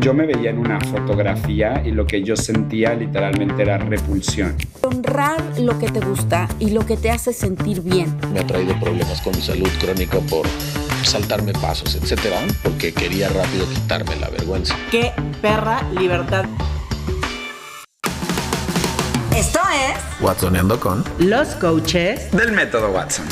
Yo me veía en una fotografía y lo que yo sentía literalmente era repulsión. Honrar lo que te gusta y lo que te hace sentir bien. Me ha traído problemas con mi salud crónica por saltarme pasos, etcétera, porque quería rápido quitarme la vergüenza. ¡Qué perra libertad! Esto es Watsoneando con Los coaches Del método Watson.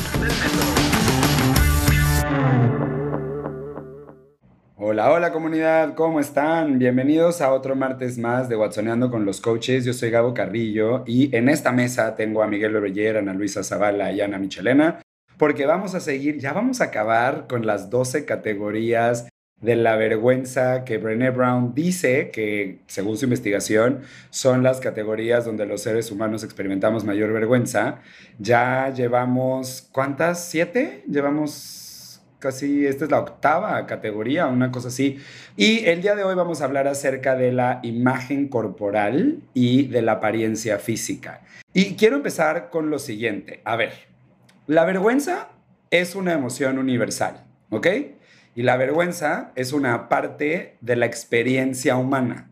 Hola, hola comunidad, ¿cómo están? Bienvenidos a otro martes más de Watsoneando con los coaches. Yo soy Gabo Carrillo y en esta mesa tengo a Miguel Oreller, Ana Luisa Zavala y Ana Michelena, porque vamos a seguir, ya vamos a acabar con las 12 categorías de la vergüenza que Brené Brown dice que, según su investigación, son las categorías donde los seres humanos experimentamos mayor vergüenza. Ya llevamos, ¿cuántas? ¿Siete? Llevamos casi, esta es la octava categoría, una cosa así. Y el día de hoy vamos a hablar acerca de la imagen corporal y de la apariencia física. Y quiero empezar con lo siguiente. A ver, la vergüenza es una emoción universal, ¿ok? Y la vergüenza es una parte de la experiencia humana.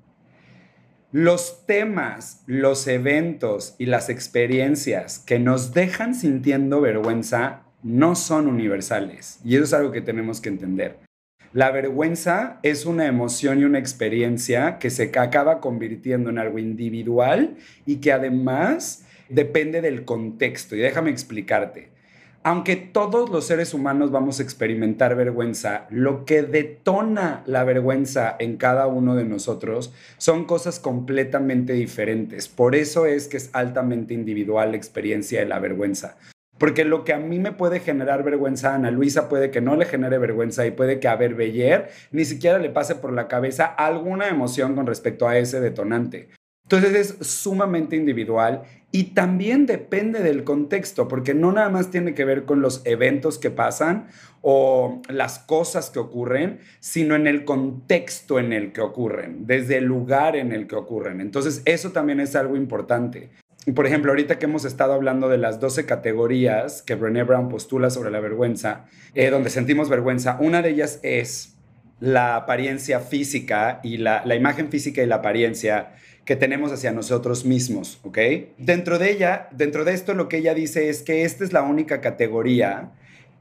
Los temas, los eventos y las experiencias que nos dejan sintiendo vergüenza no son universales. Y eso es algo que tenemos que entender. La vergüenza es una emoción y una experiencia que se acaba convirtiendo en algo individual y que además depende del contexto. Y déjame explicarte aunque todos los seres humanos vamos a experimentar vergüenza, lo que detona la vergüenza en cada uno de nosotros son cosas completamente diferentes. Por eso es que es altamente individual la experiencia de la vergüenza. Porque lo que a mí me puede generar vergüenza, Ana Luisa puede que no le genere vergüenza y puede que a Berbeller ni siquiera le pase por la cabeza alguna emoción con respecto a ese detonante. Entonces es sumamente individual y también depende del contexto, porque no nada más tiene que ver con los eventos que pasan o las cosas que ocurren, sino en el contexto en el que ocurren, desde el lugar en el que ocurren. Entonces eso también es algo importante. Por ejemplo, ahorita que hemos estado hablando de las 12 categorías que Brené Brown postula sobre la vergüenza, eh, donde sentimos vergüenza, una de ellas es la apariencia física y la, la imagen física y la apariencia que tenemos hacia nosotros mismos, ¿ok? Dentro de ella, dentro de esto lo que ella dice es que esta es la única categoría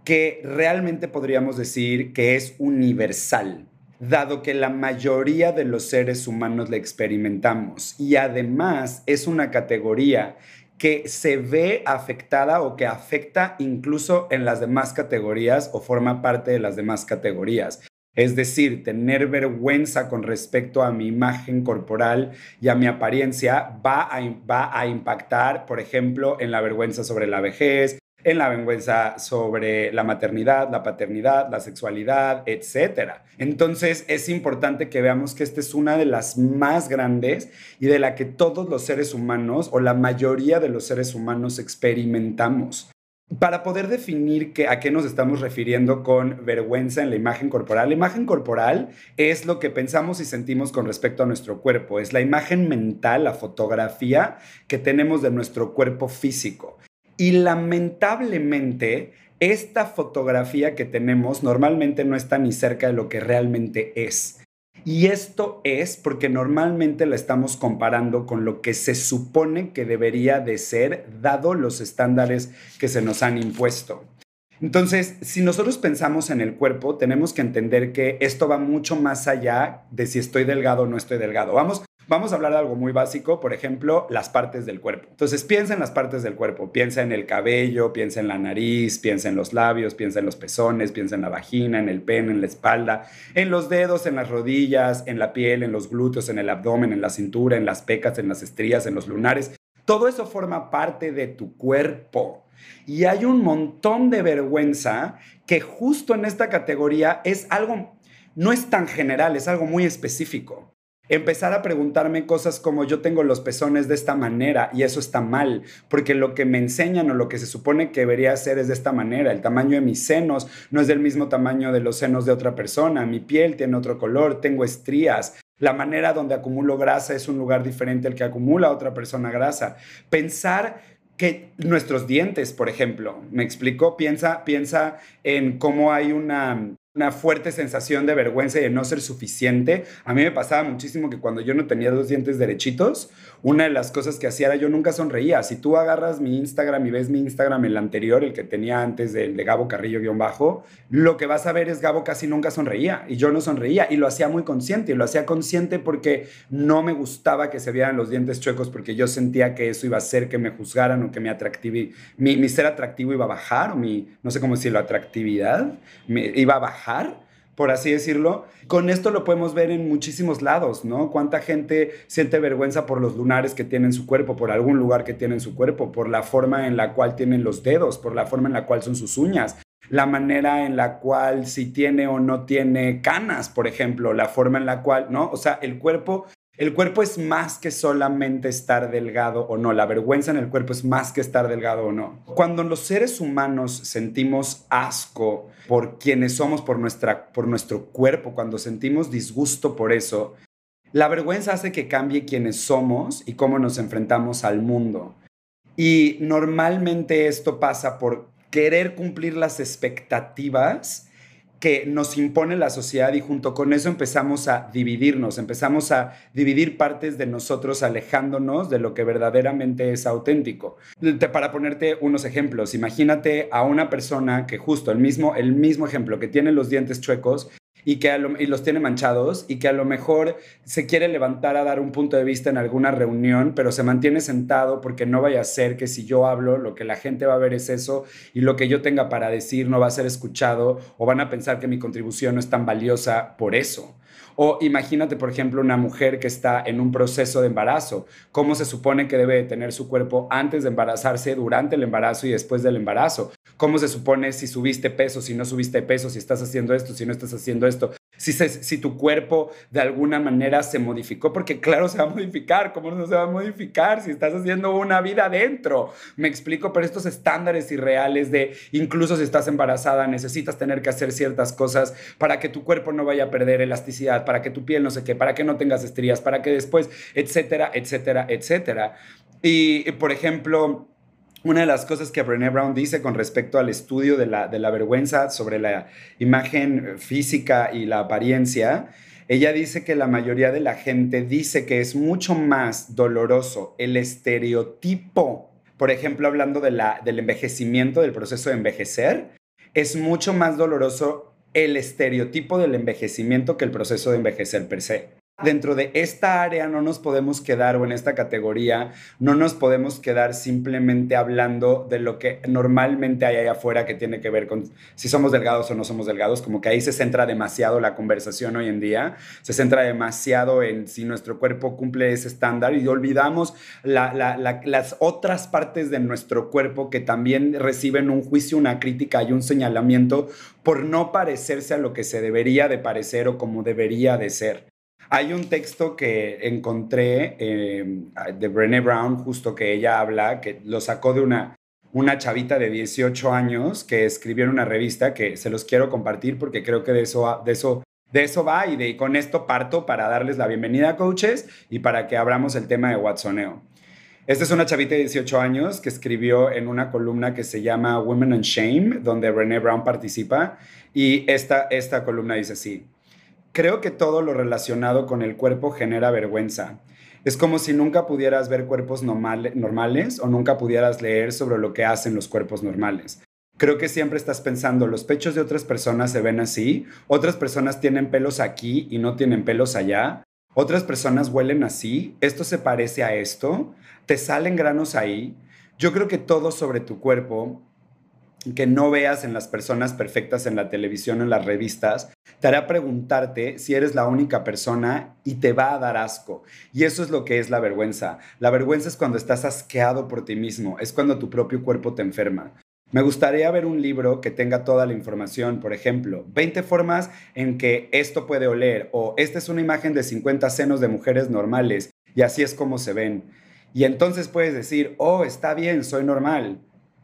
que realmente podríamos decir que es universal, dado que la mayoría de los seres humanos la experimentamos y además es una categoría que se ve afectada o que afecta incluso en las demás categorías o forma parte de las demás categorías. Es decir, tener vergüenza con respecto a mi imagen corporal y a mi apariencia va a, va a impactar, por ejemplo, en la vergüenza sobre la vejez, en la vergüenza sobre la maternidad, la paternidad, la sexualidad, etc. Entonces es importante que veamos que esta es una de las más grandes y de la que todos los seres humanos o la mayoría de los seres humanos experimentamos para poder definir a qué nos estamos refiriendo con vergüenza en la imagen corporal, la imagen corporal es lo que pensamos y sentimos con respecto a nuestro cuerpo, es la imagen mental, la fotografía que tenemos de nuestro cuerpo físico. Y lamentablemente, esta fotografía que tenemos normalmente no está ni cerca de lo que realmente es. Y esto es porque normalmente la estamos comparando con lo que se supone que debería de ser dado los estándares que se nos han impuesto. Entonces, si nosotros pensamos en el cuerpo, tenemos que entender que esto va mucho más allá de si estoy delgado o no estoy delgado. Vamos, Vamos a hablar de algo muy básico, por ejemplo, las partes del cuerpo. Entonces, piensa en las partes del cuerpo, piensa en el cabello, piensa en la nariz, piensa en los labios, piensa en los pezones, piensa en la vagina, en el pene, en la espalda, en los dedos, en las rodillas, en la piel, en los glúteos, en el abdomen, en la cintura, en las pecas, en las estrías, en los lunares. Todo eso forma parte de tu cuerpo. Y hay un montón de vergüenza que justo en esta categoría es algo, no es tan general, es algo muy específico empezar a preguntarme cosas como yo tengo los pezones de esta manera y eso está mal, porque lo que me enseñan o lo que se supone que debería ser es de esta manera. El tamaño de mis senos no es del mismo tamaño de los senos de otra persona, mi piel tiene otro color, tengo estrías. La manera donde acumulo grasa es un lugar diferente al que acumula otra persona grasa. Pensar que nuestros dientes, por ejemplo, me explicó, piensa, piensa en cómo hay una una fuerte sensación de vergüenza y de no ser suficiente. A mí me pasaba muchísimo que cuando yo no tenía los dientes derechitos, una de las cosas que hacía era yo nunca sonreía. Si tú agarras mi Instagram y ves mi Instagram, el anterior, el que tenía antes del de Gabo Carrillo-bajo, lo que vas a ver es Gabo casi nunca sonreía y yo no sonreía y lo hacía muy consciente y lo hacía consciente porque no me gustaba que se vieran los dientes chuecos porque yo sentía que eso iba a hacer que me juzgaran o que mi, mi ser atractivo iba a bajar o mi, no sé cómo decirlo, atractividad me, iba a bajar por así decirlo. Con esto lo podemos ver en muchísimos lados, ¿no? Cuánta gente siente vergüenza por los lunares que tiene en su cuerpo, por algún lugar que tiene en su cuerpo, por la forma en la cual tienen los dedos, por la forma en la cual son sus uñas, la manera en la cual si tiene o no tiene canas, por ejemplo, la forma en la cual, ¿no? O sea, el cuerpo el cuerpo es más que solamente estar delgado o no. La vergüenza en el cuerpo es más que estar delgado o no. Cuando los seres humanos sentimos asco por quienes somos, por, nuestra, por nuestro cuerpo, cuando sentimos disgusto por eso, la vergüenza hace que cambie quienes somos y cómo nos enfrentamos al mundo. Y normalmente esto pasa por querer cumplir las expectativas que nos impone la sociedad y junto con eso empezamos a dividirnos, empezamos a dividir partes de nosotros alejándonos de lo que verdaderamente es auténtico. Para ponerte unos ejemplos, imagínate a una persona que justo el mismo, el mismo ejemplo, que tiene los dientes chuecos y que y los tiene manchados y que a lo mejor se quiere levantar a dar un punto de vista en alguna reunión, pero se mantiene sentado porque no vaya a ser que si yo hablo, lo que la gente va a ver es eso y lo que yo tenga para decir no va a ser escuchado o van a pensar que mi contribución no es tan valiosa por eso. O imagínate, por ejemplo, una mujer que está en un proceso de embarazo. ¿Cómo se supone que debe tener su cuerpo antes de embarazarse, durante el embarazo y después del embarazo? ¿Cómo se supone si subiste peso, si no subiste peso, si estás haciendo esto, si no estás haciendo esto? Si, si tu cuerpo de alguna manera se modificó, porque claro, se va a modificar. ¿Cómo no se va a modificar si estás haciendo una vida adentro? Me explico, pero estos estándares irreales de incluso si estás embarazada, necesitas tener que hacer ciertas cosas para que tu cuerpo no vaya a perder elasticidad para que tu piel no sé qué, para que no tengas estrías, para que después, etcétera, etcétera, etcétera. Y, por ejemplo, una de las cosas que Brené Brown dice con respecto al estudio de la, de la vergüenza sobre la imagen física y la apariencia, ella dice que la mayoría de la gente dice que es mucho más doloroso el estereotipo, por ejemplo, hablando de la, del envejecimiento, del proceso de envejecer, es mucho más doloroso el estereotipo del envejecimiento que el proceso de envejecer per se dentro de esta área no nos podemos quedar o en esta categoría no nos podemos quedar simplemente hablando de lo que normalmente hay allá afuera que tiene que ver con si somos delgados o no somos delgados, como que ahí se centra demasiado la conversación hoy en día, se centra demasiado en si nuestro cuerpo cumple ese estándar y olvidamos las otras partes de nuestro cuerpo que también reciben un juicio, una crítica y un señalamiento por no parecerse a lo que se debería de parecer o como debería de ser. Hay un texto que encontré eh, de Brené Brown, justo que ella habla, que lo sacó de una, una chavita de 18 años que escribió en una revista que se los quiero compartir porque creo que de eso, de eso, de eso va y, de, con esto parto para darles la bienvenida coaches y para que abramos el tema de Watsoneo. Esta es una chavita de 18 años que escribió en una columna que se llama Women and Shame, donde Brené Brown participa. Y esta, esta columna dice así, Creo que todo lo relacionado con el cuerpo genera vergüenza. Es como si nunca pudieras ver cuerpos normales o nunca pudieras leer sobre lo que hacen los cuerpos normales. Creo que siempre estás pensando, los pechos de otras personas se ven así, otras personas tienen pelos aquí y no tienen pelos allá, otras personas huelen así, esto se parece a esto, te salen granos ahí. Yo creo que todo sobre tu cuerpo que no veas en las personas perfectas en la televisión en las revistas, te hará preguntarte si eres la única persona y te va a dar asco. Y eso es lo que es la vergüenza. La vergüenza es cuando estás asqueado por ti mismo, es cuando tu propio cuerpo te enferma. Me gustaría ver un libro que tenga toda la información, por ejemplo, 20 formas en que esto puede oler o esta es una imagen de 50 senos de mujeres normales y así es como se ven. Y entonces puedes decir, oh, está bien, soy normal.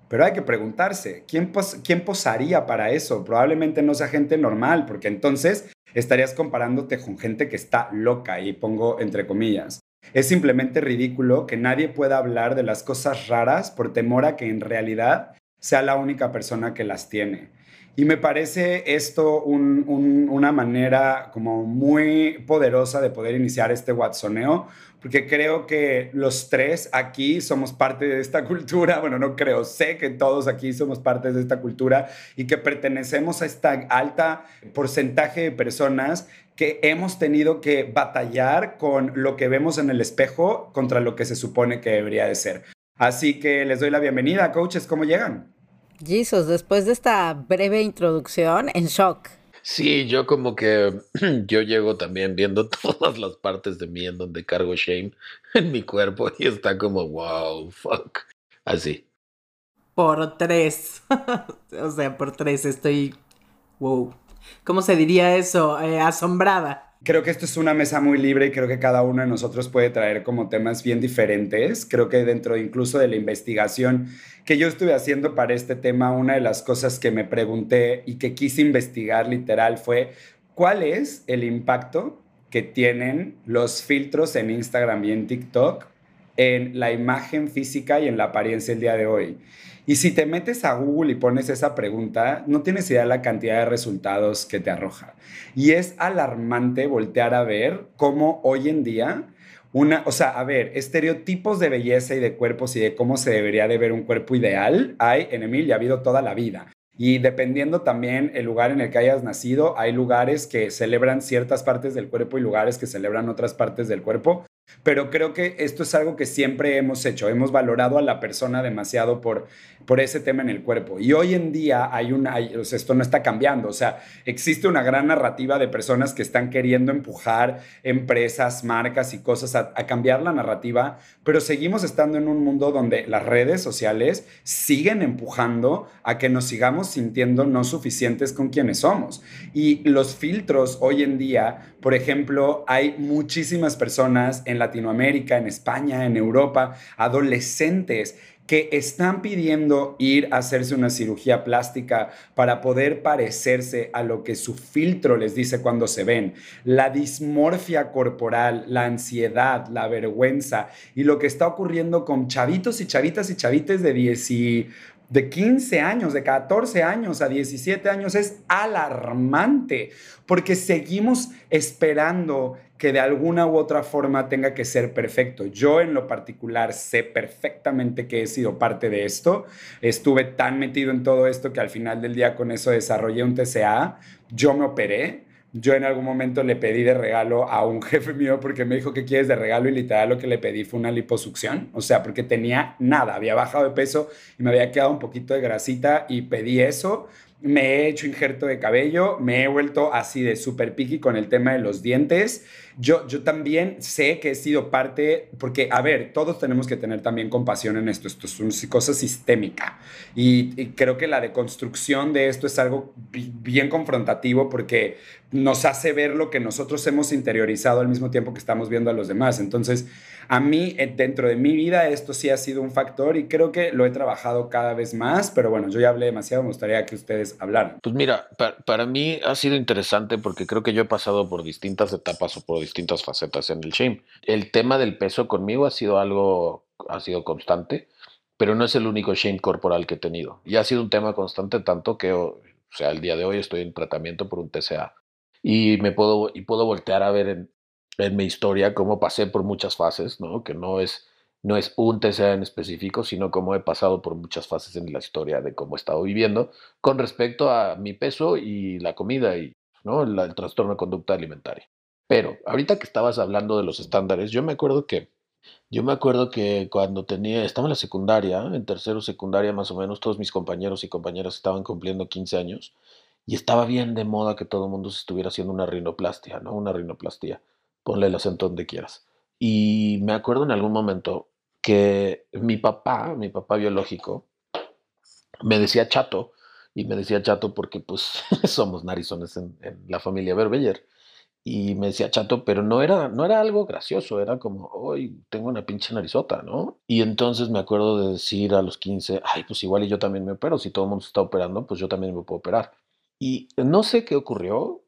Pero hay que preguntarse, ¿quién, ¿quién posaría para eso? Probablemente no sea gente normal, porque entonces estarías comparándote con gente que está loca, y pongo entre comillas. Es simplemente ridículo que nadie pueda hablar de las cosas raras por temor a que en realidad sea la única persona que las tiene. Y me parece esto una manera como muy poderosa de poder iniciar este Watsoneo, porque creo que los tres aquí somos parte de esta cultura, bueno, no creo, sé que todos aquí somos parte de esta cultura y que pertenecemos a esta alta porcentaje de personas que hemos tenido que batallar con lo que vemos en el espejo contra lo que se supone que debería de ser. Así que les doy la bienvenida, coaches, ¿cómo llegan? Jesus, después de esta breve introducción, en shock. Sí, yo como que yo llego también viendo todas las partes de mí en donde cargo shame en mi cuerpo y está como, wow, fuck. Así. Por tres. o sea, por tres estoy, wow. ¿Cómo se diría eso? Eh, asombrada. Creo que esto es una mesa muy libre y creo que cada uno de nosotros puede traer como temas bien diferentes. Creo que dentro incluso de la investigación que yo estuve haciendo para este tema, una de las cosas que me pregunté y que quise investigar literal fue cuál es el impacto que tienen los filtros en Instagram y en TikTok en la imagen física y en la apariencia el día de hoy. Y si te metes a Google y pones esa pregunta, no tienes idea de la cantidad de resultados que te arroja. Y es alarmante voltear a ver cómo hoy en día una, o sea, a ver, estereotipos de belleza y de cuerpos y de cómo se debería de ver un cuerpo ideal hay en Emil ha habido toda la vida. Y dependiendo también el lugar en el que hayas nacido, hay lugares que celebran ciertas partes del cuerpo y lugares que celebran otras partes del cuerpo. Pero creo que esto es algo que siempre hemos hecho. Hemos valorado a la persona demasiado por, por ese tema en el cuerpo. Y hoy en día hay una, esto no está cambiando. O sea, existe una gran narrativa de personas que están queriendo empujar empresas, marcas y cosas a, a cambiar la narrativa, pero seguimos estando en un mundo donde las redes sociales siguen empujando a que nos sigamos sintiendo no suficientes con quienes somos. Y los filtros hoy en día, por ejemplo, hay muchísimas personas en Latinoamérica, en España, en Europa, adolescentes que están pidiendo ir a hacerse una cirugía plástica para poder parecerse a lo que su filtro les dice cuando se ven. La dismorfia corporal, la ansiedad, la vergüenza y lo que está ocurriendo con chavitos y chavitas y chavites de 10 y de 15 años, de 14 años a 17 años es alarmante porque seguimos esperando que de alguna u otra forma tenga que ser perfecto. Yo en lo particular sé perfectamente que he sido parte de esto. Estuve tan metido en todo esto que al final del día con eso desarrollé un TCA. Yo me operé yo en algún momento le pedí de regalo a un jefe mío porque me dijo que quieres de regalo y literal lo que le pedí fue una liposucción, o sea, porque tenía nada, había bajado de peso y me había quedado un poquito de grasita y pedí eso me he hecho injerto de cabello, me he vuelto así de super piqui con el tema de los dientes. Yo, yo también sé que he sido parte, porque, a ver, todos tenemos que tener también compasión en esto, esto es una cosa sistémica. Y, y creo que la deconstrucción de esto es algo bien confrontativo porque nos hace ver lo que nosotros hemos interiorizado al mismo tiempo que estamos viendo a los demás. Entonces, a mí, eh, dentro de mi vida, esto sí ha sido un factor y creo que lo he trabajado cada vez más, pero bueno, yo ya hablé demasiado, me gustaría que ustedes hablaran. Pues mira, para, mí ha sido interesante porque creo que yo he pasado por distintas etapas o por distintas facetas en el shame. El tema del peso conmigo ha sido algo, ha sido constante, pero no es el único shame corporal que he tenido. Y ha sido un tema constante tanto que, o sea, el día de hoy estoy en tratamiento por un TCA y me puedo, y puedo voltear a ver en, en mi historia cómo pasé por muchas fases, ¿no? Que no es, no es un TCA en específico, sino cómo he pasado por muchas fases en la historia de cómo he estado viviendo con respecto a mi peso y la comida y ¿no? el trastorno de conducta alimentaria. Pero ahorita que estabas hablando de los estándares, yo me acuerdo que yo me acuerdo que cuando tenía, estaba en la secundaria, en tercero secundaria más o menos, todos mis compañeros y compañeras estaban cumpliendo 15 años y estaba bien de moda que todo el mundo se estuviera haciendo una rinoplastia, ¿no? Una rinoplastia ponle el acento donde quieras. Y me acuerdo en algún momento que mi papá, mi papá biológico, me decía chato, y me decía chato porque pues somos narizones en, la familia Berbeller. Y me decía chato, pero no era, no era algo gracioso, era como, hoy tengo una pinche narizota, ¿no? Y entonces me acuerdo de decir a los 15, ay, pues igual y yo también me opero, si todo el mundo está operando, pues yo también me puedo operar. Y no sé qué ocurrió,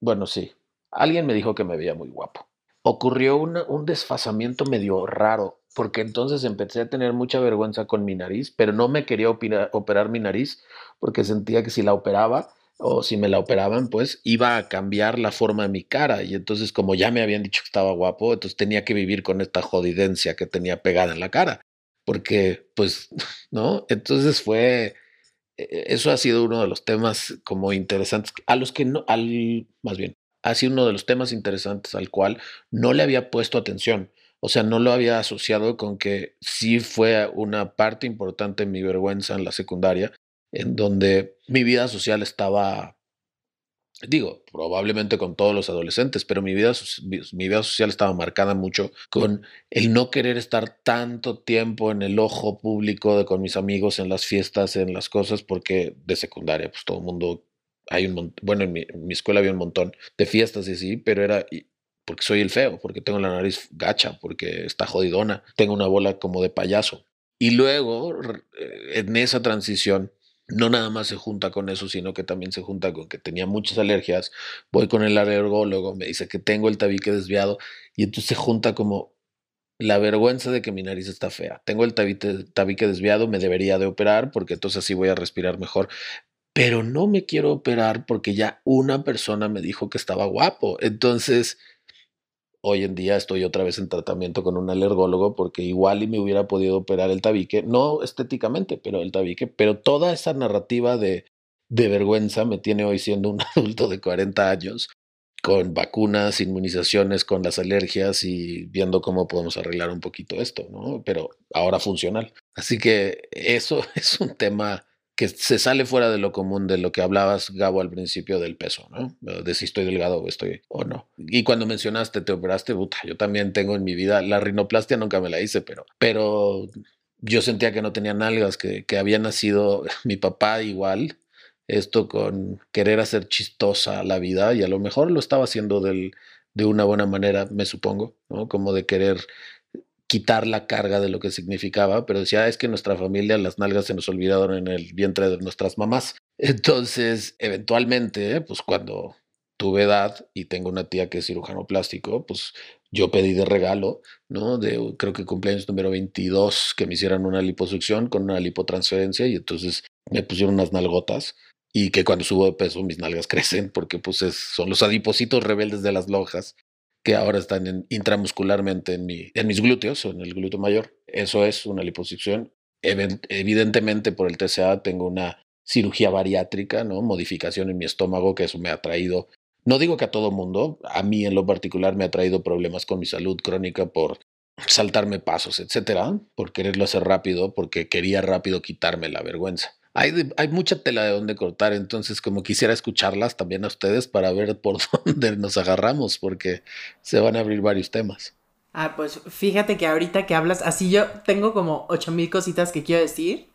bueno, sí, alguien me dijo que me veía muy guapo. ocurrió un desfasamiento medio raro, porque entonces empecé a tener mucha vergüenza con mi nariz, pero no me quería operar mi nariz porque sentía que si la operaba o si me la operaban, pues iba a cambiar la forma de mi cara. Y entonces, como ya me habían dicho que estaba guapo, entonces tenía que vivir con esta jodidencia que tenía pegada en la cara. Porque, pues, ¿no? Entonces fue, e-, eso ha sido uno de los temas como interesantes, a los que no, al, más bien, ha sido uno de los temas interesantes al cual no le había puesto atención. O sea, no lo había asociado con que sí fue una parte importante de mi vergüenza en la secundaria, en donde mi vida social estaba, digo, probablemente con todos los adolescentes, pero mi vida, mi vida social estaba marcada mucho con el no querer estar tanto tiempo en el ojo público de con mis amigos en las fiestas, en las cosas, porque de secundaria, pues todo el mundo, hay un bueno, en mi, escuela había un montón de fiestas y así, pero era porque soy el feo, porque tengo la nariz gacha, porque está jodidona, tengo una bola como de payaso. Y luego, en esa transición, no nada más se junta con eso, sino que también se junta con que tenía muchas alergias. Voy con el alergólogo, me dice que tengo el tabique desviado y entonces se junta como la vergüenza de que mi nariz está fea. Tengo el tabique, tabique desviado, me debería de operar porque entonces así voy a respirar mejor. Pero no me quiero operar porque ya una persona me dijo que estaba guapo. Entonces, Hoy en día estoy otra vez en tratamiento con un alergólogo porque igual y me hubiera podido operar el tabique, no estéticamente, pero el tabique, pero toda esa narrativa de, de vergüenza me tiene hoy siendo un adulto de 40 años con vacunas, inmunizaciones, con las alergias y viendo cómo podemos arreglar un poquito esto, ¿no? Pero ahora funcional. Así que eso es un tema que se sale fuera de lo común de lo que hablabas, Gabo, al principio del peso, ¿no? De si estoy delgado o estoy o no. Y cuando mencionaste, te operaste, puta, yo también tengo en mi vida, la rinoplastia nunca me la hice, pero, pero yo sentía que no tenía nalgas, que, que había nacido mi papá igual, esto con querer hacer chistosa la vida y a lo mejor lo estaba haciendo del, de una buena manera, me supongo, ¿no? Como de querer quitar la carga de lo que significaba, pero decía, ah, es que nuestra familia, las nalgas se nos olvidaron en el vientre de nuestras mamás. Entonces, eventualmente, pues cuando tuve edad y tengo una tía que es cirujano plástico, pues yo pedí de regalo, ¿no? De creo que cumpleaños número 22 que me hicieran una liposucción con una lipotransferencia y entonces me pusieron unas nalgotas y que cuando subo de peso mis nalgas crecen porque pues son los adipositos rebeldes de las lonjas que ahora están intramuscularmente en, mi, en mis glúteos o en el glúteo mayor. Eso es una liposucción. Evidentemente por el TCA tengo una cirugía bariátrica, ¿no? Modificación en mi estómago, que eso me ha traído, no digo que a todo mundo, a mí en lo particular me ha traído problemas con mi salud crónica por saltarme pasos, etcétera, por quererlo hacer rápido, porque quería rápido quitarme la vergüenza hay, mucha tela de donde cortar, entonces como quisiera escucharlas también a ustedes para ver por dónde nos agarramos, porque se van a abrir varios temas. Ah, pues fíjate que ahorita que hablas, así yo tengo como ocho mil cositas que quiero decir,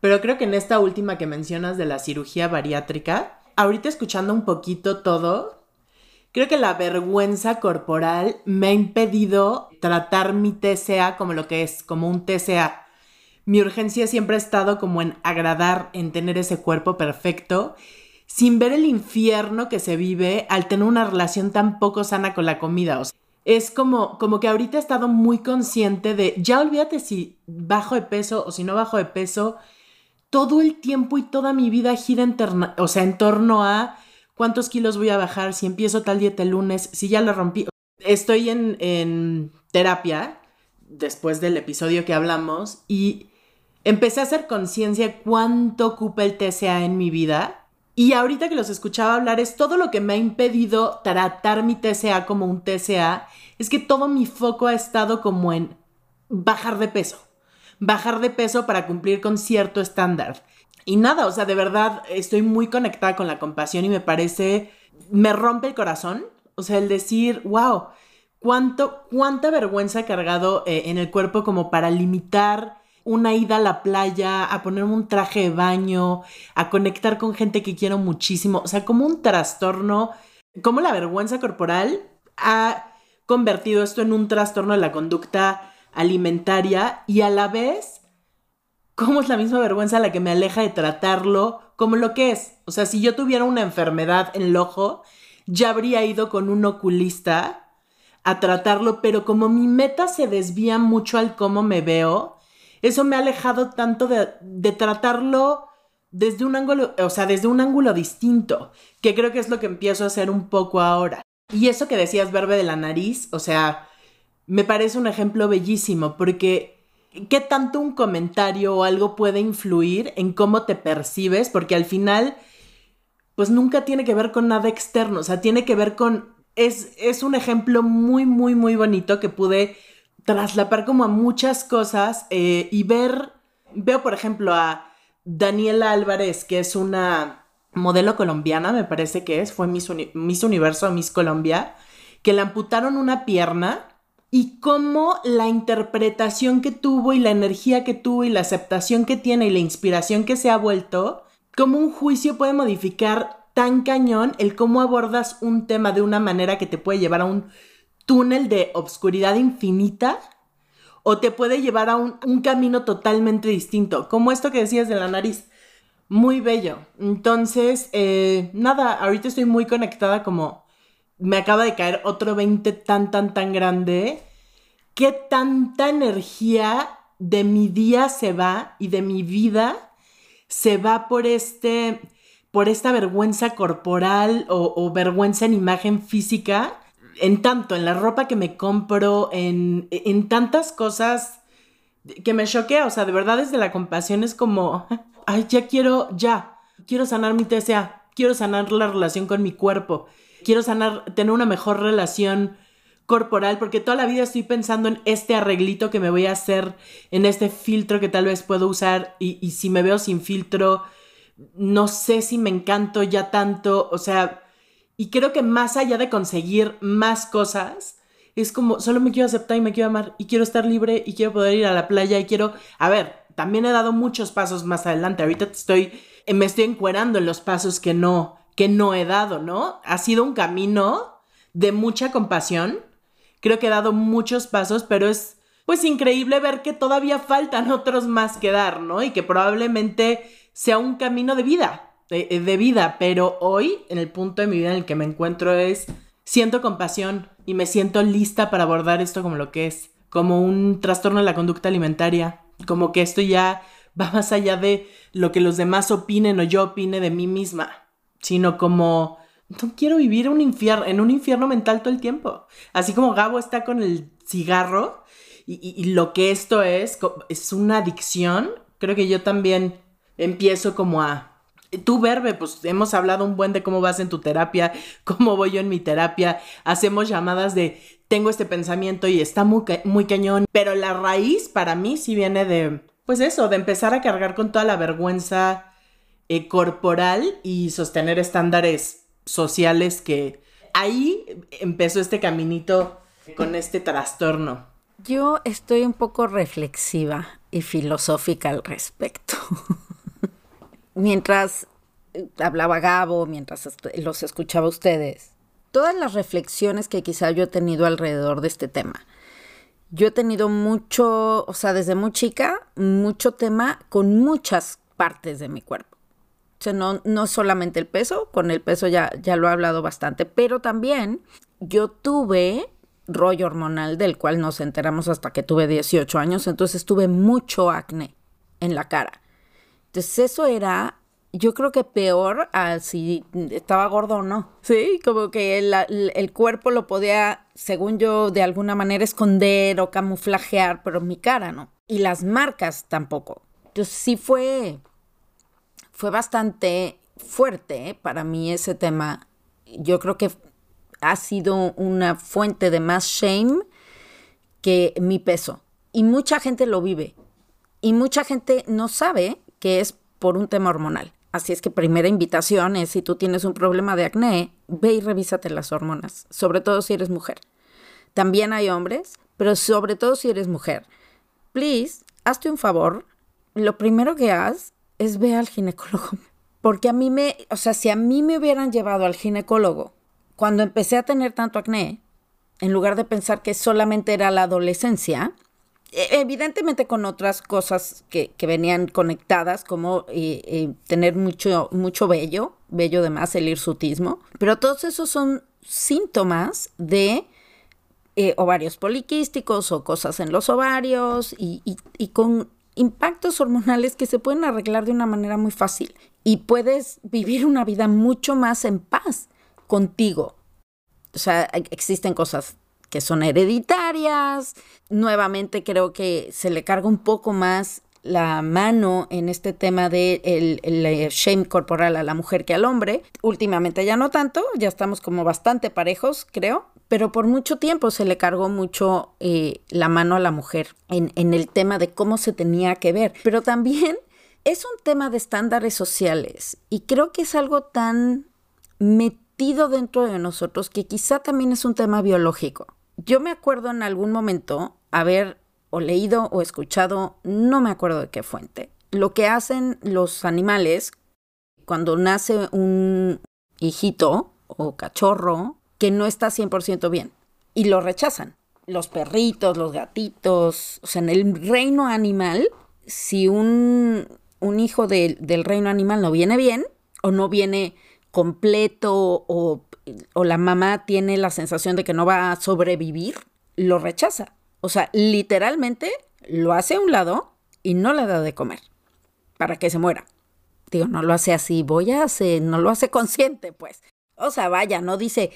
pero creo que en esta última que mencionas de la cirugía bariátrica, ahorita escuchando un poquito todo, creo que la vergüenza corporal me ha impedido tratar mi TCA como lo que es, como un TCA mi urgencia siempre ha estado como en agradar, en tener ese cuerpo perfecto, sin ver el infierno que se vive al tener una relación tan poco sana con la comida. Es como, como que ahorita he estado muy consciente de, ya olvídate si bajo de peso o si no bajo de peso, todo el tiempo y toda mi vida gira en torno a cuántos kilos voy a bajar, si empiezo tal dieta el lunes, si ya lo rompí. Estoy en, en terapia después del episodio que hablamos y empecé a hacer conciencia cuánto ocupa el TCA en mi vida. Y ahorita que los escuchaba hablar es todo lo que me ha impedido tratar mi TCA como un TCA, es que todo mi foco ha estado como en bajar de peso. Bajar de peso para cumplir con cierto estándar. Y nada, o sea, de verdad estoy muy conectada con la compasión y me parece, me rompe el corazón. O sea, el decir, wow, cuánto, cuánta vergüenza he cargado eh, en el cuerpo como para limitar una ida a la playa, a ponerme un traje de baño, a conectar con gente que quiero muchísimo. O sea, como un trastorno, como la vergüenza corporal ha convertido esto en un trastorno de la conducta alimentaria y a la vez, como es la misma vergüenza la que me aleja de tratarlo como lo que es. O sea, si yo tuviera una enfermedad en el ojo, ya habría ido con un oculista a tratarlo, pero como mi meta se desvía mucho al cómo me veo, eso me ha alejado tanto de, tratarlo desde un ángulo, o sea, desde un ángulo distinto, que creo que es lo que empiezo a hacer un poco ahora. Y eso que decías, verbe de la nariz, o sea, me parece un ejemplo bellísimo, porque ¿qué tanto un comentario o algo puede influir en cómo te percibes? Porque al final, pues nunca tiene que ver con nada externo, o sea, tiene que ver con... Es, es un ejemplo muy, muy, muy bonito que pude traslapar como a muchas cosas eh, y ver, veo por ejemplo a Daniela Álvarez, que es una modelo colombiana, me parece que es, fue Miss, Miss Universo, Miss Colombia, que le amputaron una pierna y cómo la interpretación que tuvo y la energía que tuvo y la aceptación que tiene y la inspiración que se ha vuelto, cómo un juicio puede modificar tan cañón el cómo abordas un tema de una manera que te puede llevar a un túnel de obscuridad infinita o te puede llevar a un, camino totalmente distinto, como esto que decías de la nariz. Muy bello. Entonces, eh, nada, ahorita estoy muy conectada como me acaba de caer otro 20 tan, tan, tan grande. ¿Qué tanta energía de mi día se va y de mi vida se va por este, por esta vergüenza corporal o, vergüenza en imagen física? En tanto, en la ropa que me compro, en, en tantas cosas que me choquea. O sea, de verdad desde la compasión es como, ay, ya quiero, ya, quiero sanar mi TSA, quiero sanar la relación con mi cuerpo quiero sanar, tener una mejor relación corporal, porque toda la vida estoy pensando en este arreglito que me voy a hacer, en este filtro que tal vez puedo usar, y, si me veo sin filtro, no sé si me encanto ya tanto, o sea, y creo que más allá de conseguir más cosas, es como, solo me quiero aceptar y me quiero amar, y quiero estar libre, y quiero poder ir a la playa, y quiero, a ver, también he dado muchos pasos más adelante, ahorita estoy, me estoy encuerando en los pasos que no, que no he dado, ¿no? Ha sido un camino de mucha compasión. Creo que he dado muchos pasos, pero es pues increíble ver que todavía faltan otros más que dar, ¿no? Y que probablemente sea un camino de vida, de, de, vida, pero hoy, en el punto de mi vida en el que me encuentro es, siento compasión y me siento lista para abordar esto como lo que es, como un trastorno de la conducta alimentaria, como que esto ya va más allá de lo que los demás opinen o yo opine de mí misma sino como no quiero vivir un infierno, en un infierno mental todo el tiempo. Así como Gabo está con el cigarro y, lo que esto es, es una adicción, creo que yo también empiezo como a... Tú, Verbe, pues hemos hablado un buen de cómo vas en tu terapia, cómo voy yo en mi terapia, hacemos llamadas de tengo este pensamiento y está muy, muy cañón, pero la raíz para mí sí viene de, pues eso, de empezar a cargar con toda la vergüenza, eh, corporal y sostener estándares sociales que ahí empezó este caminito con este trastorno. Yo estoy un poco reflexiva y filosófica al respecto. mientras eh, hablaba Gabo, mientras los escuchaba a ustedes, todas las reflexiones que quizá yo he tenido alrededor de este tema. Yo he tenido mucho, o sea, desde muy chica, mucho tema con muchas partes de mi cuerpo. O sea, no, no solamente el peso, con el peso ya, ya lo he hablado bastante, pero también yo tuve rollo hormonal del cual nos enteramos hasta que tuve 18 años, entonces tuve mucho acné en la cara. Entonces eso era, yo creo que peor a si estaba gordo o no. Sí, como que el, cuerpo lo podía, según yo, de alguna manera esconder o camuflajear, pero mi cara no. Y las marcas tampoco. Entonces sí fue fue bastante fuerte ¿eh? para mí ese tema. Yo creo que ha sido una fuente de más shame que mi peso. Y mucha gente lo vive. Y mucha gente no sabe es por un tema hormonal. Así es que primera invitación es si tú tienes un problema de acné, ve y revísate las hormonas, sobre todo si eres mujer. También hay hombres, pero sobre todo si eres mujer. Please, hazte un favor. Lo primero que haz es ve al ginecólogo. Porque a mí me, o sea, si a mí me hubieran llevado al ginecólogo cuando empecé a tener tanto acné, en lugar de pensar que solamente era la adolescencia, evidentemente con otras cosas que, venían conectadas, como eh, eh, tener mucho, mucho vello, vello de más, el hirsutismo, pero todos esos son síntomas de eh, ovarios poliquísticos o cosas en los ovarios y, y con impactos hormonales que se pueden arreglar de una manera muy fácil y puedes vivir una vida mucho más en paz contigo. O sea, existen cosas que son hereditarias. Nuevamente creo que se le carga un poco más la mano en este tema de el, shame corporal a la mujer que al hombre. Últimamente ya no tanto, ya estamos como bastante parejos, creo, pero por mucho tiempo se le cargó mucho eh, la mano a la mujer en, en el tema de cómo se tenía que ver. Pero también es un tema de estándares sociales y creo que es algo tan metido dentro de nosotros que quizá también es un tema biológico. Yo me acuerdo en algún momento haber o leído o escuchado, no me acuerdo de qué fuente, lo que hacen los animales cuando nace un hijito o cachorro que no está 100% bien y lo rechazan. Los perritos, los gatitos, o sea, en el reino animal, si un, un hijo del reino animal no viene bien o no viene completo o, o la mamá tiene la sensación de que no va a sobrevivir, lo rechaza. O sea, literalmente lo hace a un lado y no le da de comer para que se muera. Digo, no lo hace así, voy a hacer, no lo hace consciente, pues. O sea, vaya, no dice,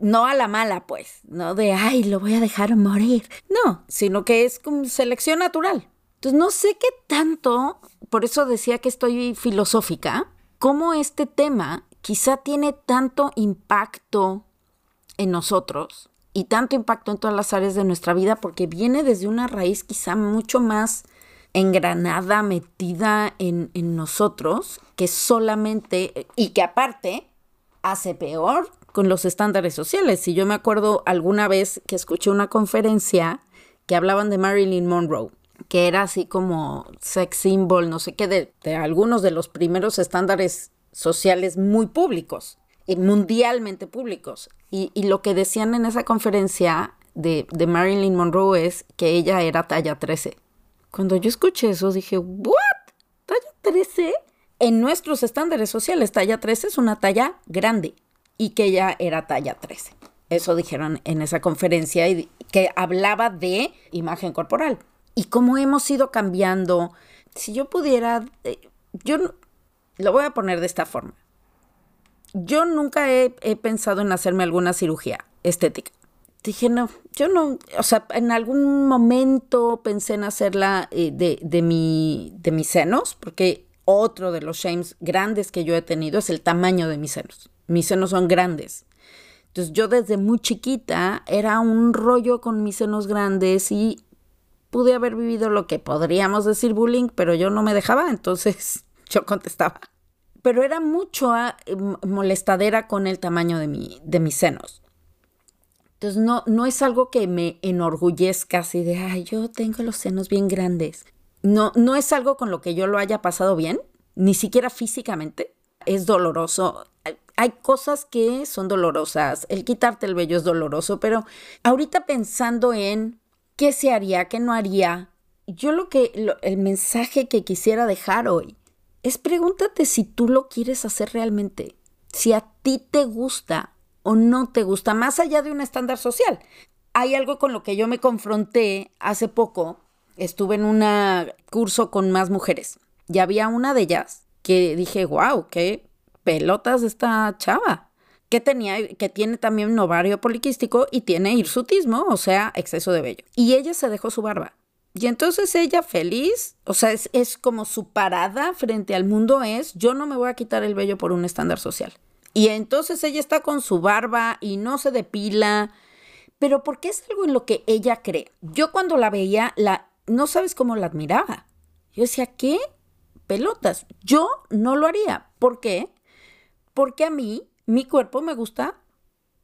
no a la mala, pues, no de, ay, lo voy a dejar morir. No, sino que es como selección natural. Entonces, no sé qué tanto, por eso decía que estoy filosófica, cómo este tema quizá tiene tanto impacto en nosotros y tanto impacto en todas las áreas de nuestra vida porque viene desde una raíz quizá mucho más engranada, metida en, en nosotros, que solamente, y que aparte hace peor con los estándares sociales. Si yo me acuerdo alguna vez que escuché una conferencia que hablaban de Marilyn Monroe, que era así como sex symbol, no sé qué, de, de algunos de los primeros estándares sociales muy públicos mundialmente públicos. Y, lo que decían en esa conferencia de, de, Marilyn Monroe es que ella era talla 13. Cuando yo escuché eso dije, ¿what? ¿Talla 13? En nuestros estándares sociales, talla 13 es una talla grande y que ella era talla 13. Eso dijeron en esa conferencia y que hablaba de imagen corporal y cómo hemos ido cambiando. Si yo pudiera, eh, yo lo voy a poner de esta forma yo nunca he, pensado en hacerme alguna cirugía estética. Dije, no, yo no, o sea, en algún momento pensé en hacerla eh, de, de, mi, de mis senos, porque otro de los shames grandes que yo he tenido es el tamaño de mis senos. Mis senos son grandes. Entonces yo desde muy chiquita era un rollo con mis senos grandes y pude haber vivido lo que podríamos decir bullying, pero yo no me dejaba, entonces yo contestaba pero era mucho ah, molestadera con el tamaño de, mi, de mis senos. Entonces no, no es algo que me enorgullezca así de, ay, yo tengo los senos bien grandes. No, no es algo con lo que yo lo haya pasado bien, ni siquiera físicamente. Es doloroso. Hay cosas que son dolorosas. El quitarte el vello es doloroso, pero ahorita pensando en qué se haría, qué no haría, yo lo que, el mensaje que quisiera dejar hoy es pregúntate si tú lo quieres hacer realmente, si a ti te gusta o no te gusta, más allá de un estándar social. Hay algo con lo que yo me confronté hace poco. Estuve en un curso con más mujeres y había una de ellas que dije, wow, qué pelotas esta chava. Que tenía, que tiene también un ovario poliquístico y tiene hirsutismo, o sea, exceso de vello. Y ella se dejó su barba. Y entonces ella feliz, o sea, es, como su parada frente al mundo es, yo no me voy a quitar el vello por un estándar social. Y entonces ella está con su barba y no se depila, pero porque es algo en lo que ella cree. Yo cuando la veía, la, no sabes cómo la admiraba. Yo decía, ¿qué? Pelotas. Yo no lo haría. ¿Por qué? Porque a mí, mi cuerpo me gusta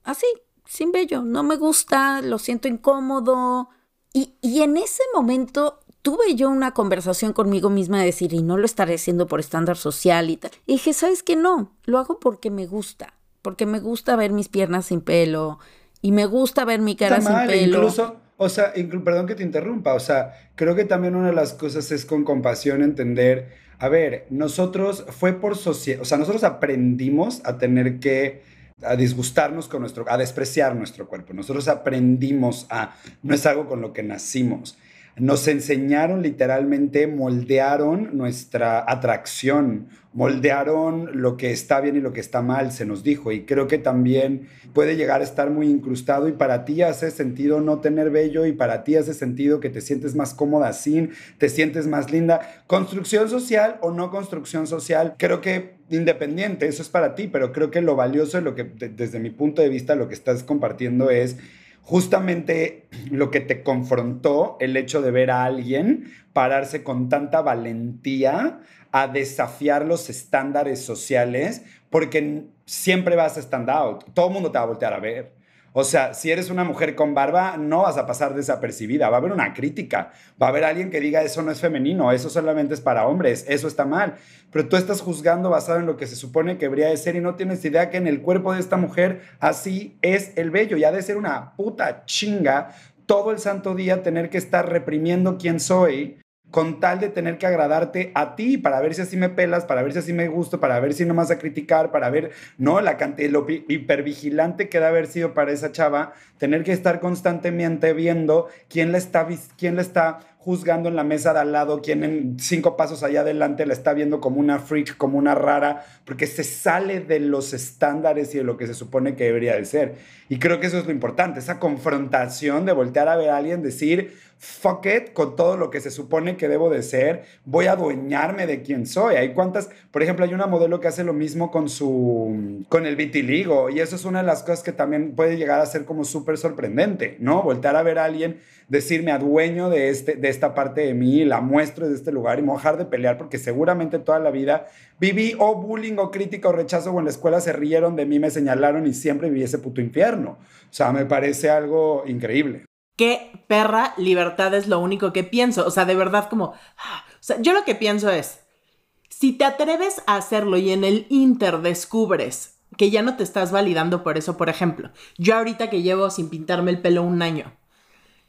así, sin vello. No me gusta, lo siento incómodo y, en ese momento tuve yo una conversación conmigo misma de decir, y no lo estaré haciendo por estándar social y tal. Y dije, ¿sabes qué? No, lo hago porque me gusta, porque me gusta ver mis piernas sin pelo y me gusta ver mi cara sin pelo. Incluso, o sea, perdón que te interrumpa, o sea, creo que también una de las cosas es con compasión entender, a ver, nosotros fue por sociedad, o sea, nosotros aprendimos a tener que a disgustarnos con nuestro, a despreciar nuestro cuerpo. Nosotros aprendimos a, no es algo con lo que nacimos. Nos enseñaron literalmente, moldearon nuestra atracción, moldearon lo que está bien y lo que está mal, se nos dijo. Y creo que también puede llegar a estar muy incrustado y para ti hace sentido no tener vello y para ti hace sentido que te sientes más cómoda sin, te sientes más linda. Construcción social o no construcción social, creo que independiente, eso es para ti, pero creo que lo valioso lo que desde mi punto de vista lo que estás compartiendo es justamente lo que te confrontó el hecho de ver a alguien pararse con tanta valentía a desafiar los estándares sociales, porque siempre vas a stand out, todo el mundo te va a voltear a ver. O sea, si eres una mujer con barba, no vas a pasar desapercibida, va a haber una crítica, va a haber alguien que diga eso no es femenino, eso solamente es para hombres, eso está mal, pero tú estás juzgando basado en lo que se supone que debería de ser y no tienes idea que en el cuerpo de esta mujer así es el vello, ya de ser una puta chinga todo el santo día tener que estar reprimiendo quién soy con tal de tener que agradarte a ti para ver si así me pelas, para ver si así me gusto, para ver si no más a criticar, para ver, ¿no? La cantidad, lo hipervigilante que debe haber sido para esa chava, tener que estar constantemente viendo quién le está, quién le está juzgando en la mesa de al lado, quién en cinco pasos allá adelante la está viendo como una freak, como una rara, porque se sale de los estándares y de lo que se supone que debería de ser. Y creo que eso es lo importante, esa confrontación de voltear a ver a alguien, decir, fuck it con todo lo que se supone que debo de ser, voy a adueñarme de quién soy. Hay cuántas, por ejemplo, hay una modelo que hace lo mismo con su, con el vitiligo y eso es una de las cosas que también puede llegar a ser como súper sorprendente, ¿no? Voltar a ver a alguien, decirme adueño de, este, de esta parte de mí, la muestro de este lugar y mojar de pelear porque seguramente toda la vida viví o bullying o crítica o rechazo o en la escuela se rieron de mí, me señalaron y siempre viví ese puto infierno. O sea, me parece algo increíble qué perra libertad es lo único que pienso. O sea, de verdad como... Ah, o sea, yo lo que pienso es, si te atreves a hacerlo y en el Inter descubres que ya no te estás validando por eso, por ejemplo, yo ahorita que llevo sin pintarme el pelo un año,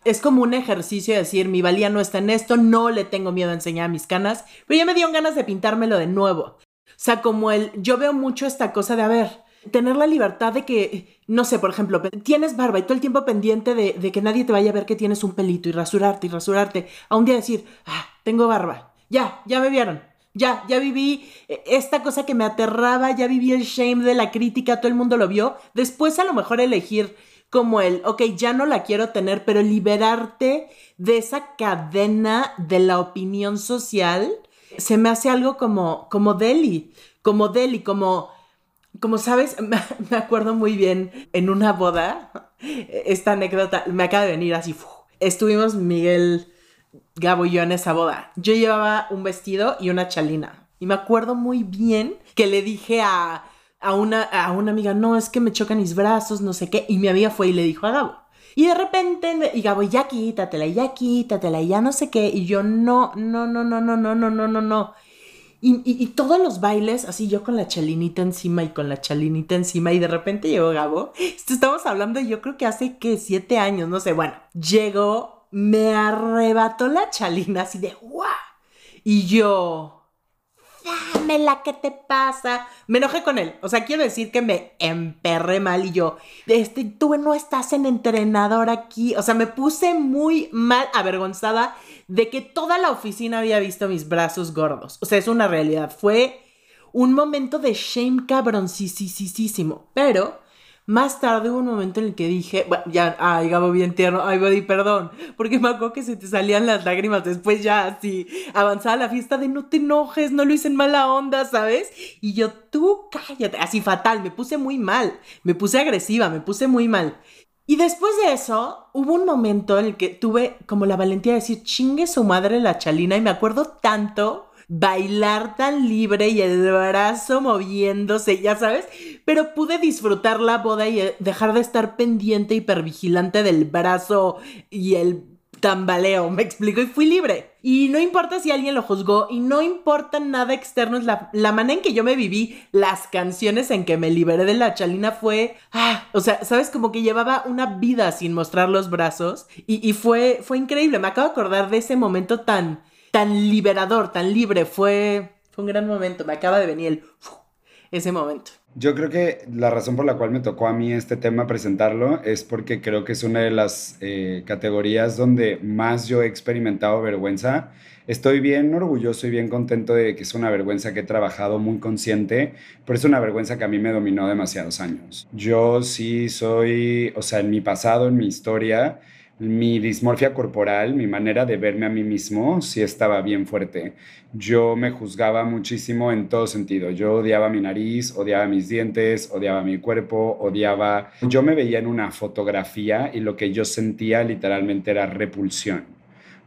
es como un ejercicio de decir, mi valía no está en esto, no le tengo miedo a enseñar mis canas, pero ya me dio ganas de pintármelo de nuevo. O sea, como el, yo veo mucho esta cosa de, a ver, tener la libertad de que, no sé, por ejemplo, tienes barba y todo el tiempo pendiente de, que nadie te vaya a ver que tienes un pelito y rasurarte y rasurarte, a un día decir, ah, tengo barba, ya, ya me vieron, ya, ya viví eh, esta cosa que me aterraba, ya viví el shame de la crítica, todo el mundo lo vio, después a lo mejor elegir como el, ok, ya no la quiero tener, pero liberarte de esa cadena de la opinión social, se me hace algo como, como Deli, como Deli, como como sabes, me acuerdo muy bien en una boda, esta anécdota me acaba de venir así. Estuvimos Miguel, Gabo y yo en esa boda. Yo llevaba un vestido y una chalina. Y me acuerdo muy bien que le dije a, una, a una amiga, no, es que me chocan mis brazos, no sé qué. Y mi amiga fue y le dijo a Gabo. Y de repente, y Gabo, ya quítatela, ya quítatela, ya no sé qué. Y yo, no, no, no, no, no, no, no, no, no, no. Y, todos los bailes, así yo con la chalinita encima y con la chalinita encima, y de repente llegó Gabo. estamos hablando, yo creo que hace que siete años, no sé. Bueno, llegó, me arrebató la chalina así de ¡guau! Y yo, dame la que te pasa. Me enojé con él. O sea, quiero decir que me emperré mal y yo, este, tú no estás en entrenador aquí. O sea, me puse muy mal, avergonzada de que toda la oficina había visto mis brazos gordos. O sea, es una realidad. Fue un momento de shame cabroncísimo. Pero más tarde hubo un momento en el que dije, bueno, ya, ay, Gabo, bien tierno, ay, Buddy, perdón, porque me acuerdo que se te salían las lágrimas después ya así, avanzaba la fiesta de no te enojes, no lo hice en mala onda, ¿sabes? Y yo, tú cállate, así fatal, me puse muy mal, me puse agresiva, me puse muy mal. Y después de eso, hubo un momento en el que tuve como la valentía de decir, chingue su madre la chalina, y me acuerdo tanto bailar tan libre y el brazo moviéndose, ya sabes, pero pude disfrutar la boda y eh, dejar de estar pendiente hipervigilante del brazo y el tambaleo, me explico, y fui libre. Y no importa si alguien lo juzgó y no importa nada externo, es la, la manera en que yo me viví, las canciones en que me liberé de la chalina fue, ah, o sea, sabes, como que llevaba una vida sin mostrar los brazos y, y fue, fue increíble, me acabo de acordar de ese momento tan tan liberador, tan libre. Fue, fue un gran momento. Me acaba de venir el, ese momento. Yo creo que la razón por la cual me tocó a mí este tema presentarlo es porque creo que es una de las eh, categorías donde más yo he experimentado vergüenza. Estoy bien orgulloso y bien contento de que es una vergüenza que he trabajado muy consciente, pero es una vergüenza que a mí me dominó demasiados años. Yo sí soy, o sea, en mi pasado, en mi historia, mi dismorfia corporal, mi manera de verme a mí mismo, sí estaba bien fuerte. Yo me juzgaba muchísimo en todo sentido. Yo odiaba mi nariz, odiaba mis dientes, odiaba mi cuerpo, odiaba... Yo me veía en una fotografía y lo que yo sentía literalmente era repulsión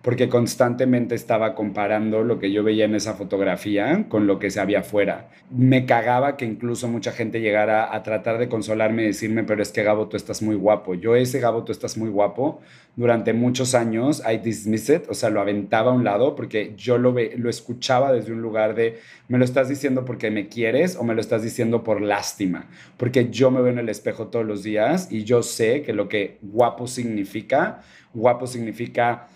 porque constantemente estaba comparando lo que yo veía en esa fotografía con lo que se había afuera. Me cagaba que incluso mucha gente llegara a tratar de consolarme y decirme, pero es que Gabo, tú estás muy guapo. Yo ese Gabo, tú estás muy guapo, durante muchos años, I dismiss it, o sea, lo aventaba a un lado porque yo lo, ve, lo escuchaba desde un lugar de, me lo estás diciendo porque me quieres o me lo estás diciendo por lástima, porque yo me veo en el espejo todos los días y yo sé que lo que guapo significa, guapo significa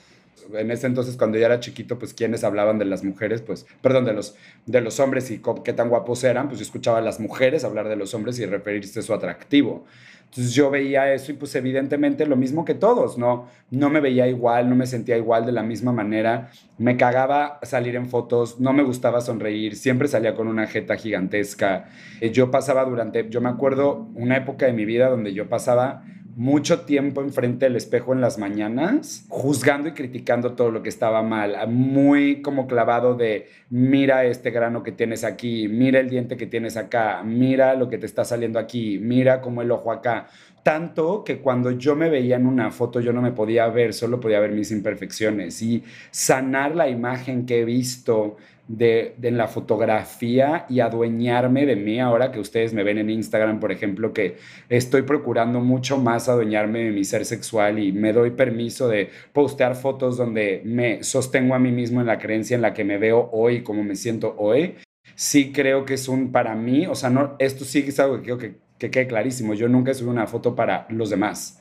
en ese entonces cuando yo era chiquito, pues quienes hablaban de las mujeres, pues, perdón, de los, de los hombres y qué tan guapos eran, pues yo escuchaba a las mujeres hablar de los hombres y referirse a su atractivo. Entonces yo veía eso y pues evidentemente lo mismo que todos, ¿no? No me veía igual, no me sentía igual de la misma manera, me cagaba salir en fotos, no me gustaba sonreír, siempre salía con una jeta gigantesca. Eh, yo pasaba durante, yo me acuerdo una época de mi vida donde yo pasaba mucho tiempo enfrente del espejo en las mañanas, juzgando y criticando todo lo que estaba mal, muy como clavado de mira este grano que tienes aquí, mira el diente que tienes acá, mira lo que te está saliendo aquí, mira como el ojo acá. Tanto que cuando yo me veía en una foto yo no me podía ver, solo podía ver mis imperfecciones y sanar la imagen que he visto de, en la fotografía y adueñarme de mí ahora que ustedes me ven en Instagram, por ejemplo, que estoy procurando mucho más adueñarme de mi ser sexual y me doy permiso de postear fotos donde me sostengo a mí mismo en la creencia en la que me veo hoy, como me siento hoy. Sí creo que es un para mí, o sea, no, esto sí es algo que quiero que, que quede clarísimo. Yo nunca subo una foto para los demás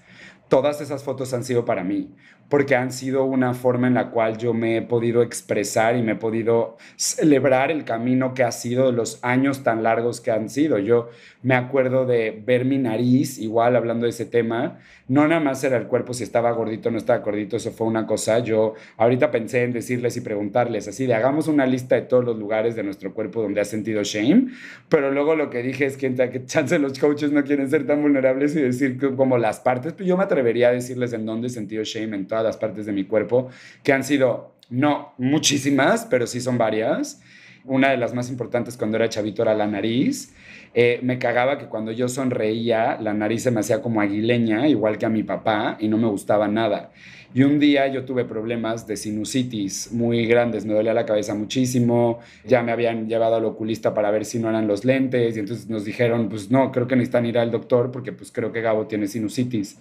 todas esas fotos han sido para mí, porque han sido una forma en la cual yo me he podido expresar y me he podido celebrar el camino que ha sido de los años tan largos que han sido. Yo me acuerdo de ver mi nariz, igual hablando de ese tema, no nada más era el cuerpo si estaba gordito o no estaba gordito, eso fue una cosa. Yo ahorita pensé en decirles y preguntarles así de hagamos una lista de todos los lugares de nuestro cuerpo donde has sentido shame, pero luego lo que dije es que, que chance los coaches no quieren ser tan vulnerables y decir como las partes, pues yo me atrevería a decirles en dónde he sentido shame en todas las partes de mi cuerpo, que han sido, no muchísimas, pero sí son varias. Una de las más importantes cuando era chavito era la nariz eh, me cagaba que cuando yo sonreía, la nariz se me hacía como aguileña, igual que a mi papá, y no me gustaba nada. Y un día yo tuve problemas de sinusitis muy grandes, me dolía la cabeza muchísimo, ya me habían llevado al oculista para ver si no eran los lentes, y entonces nos dijeron, pues no, creo que necesitan ir al doctor porque pues creo que Gabo tiene sinusitis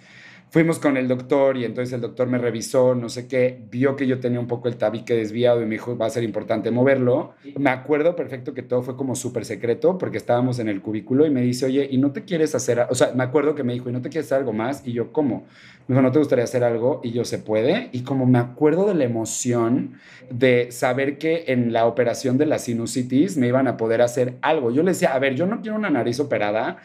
fuimos con el doctor y entonces el doctor me revisó, no sé qué, vio que yo tenía un poco el tabique desviado y me dijo, va a ser importante moverlo. Me acuerdo perfecto que todo fue como súper secreto porque estábamos en el cubículo y me dice, oye, ¿y no te quieres hacer, o sea, me acuerdo que me dijo, ¿y no te quieres hacer algo más? Y yo, ¿cómo? Me dijo, ¿no te gustaría hacer algo? Y yo, ¿se puede? Y como me acuerdo de la emoción de saber que en la operación de la sinusitis me iban a poder hacer algo. Yo le decía, a ver, yo no quiero una nariz operada,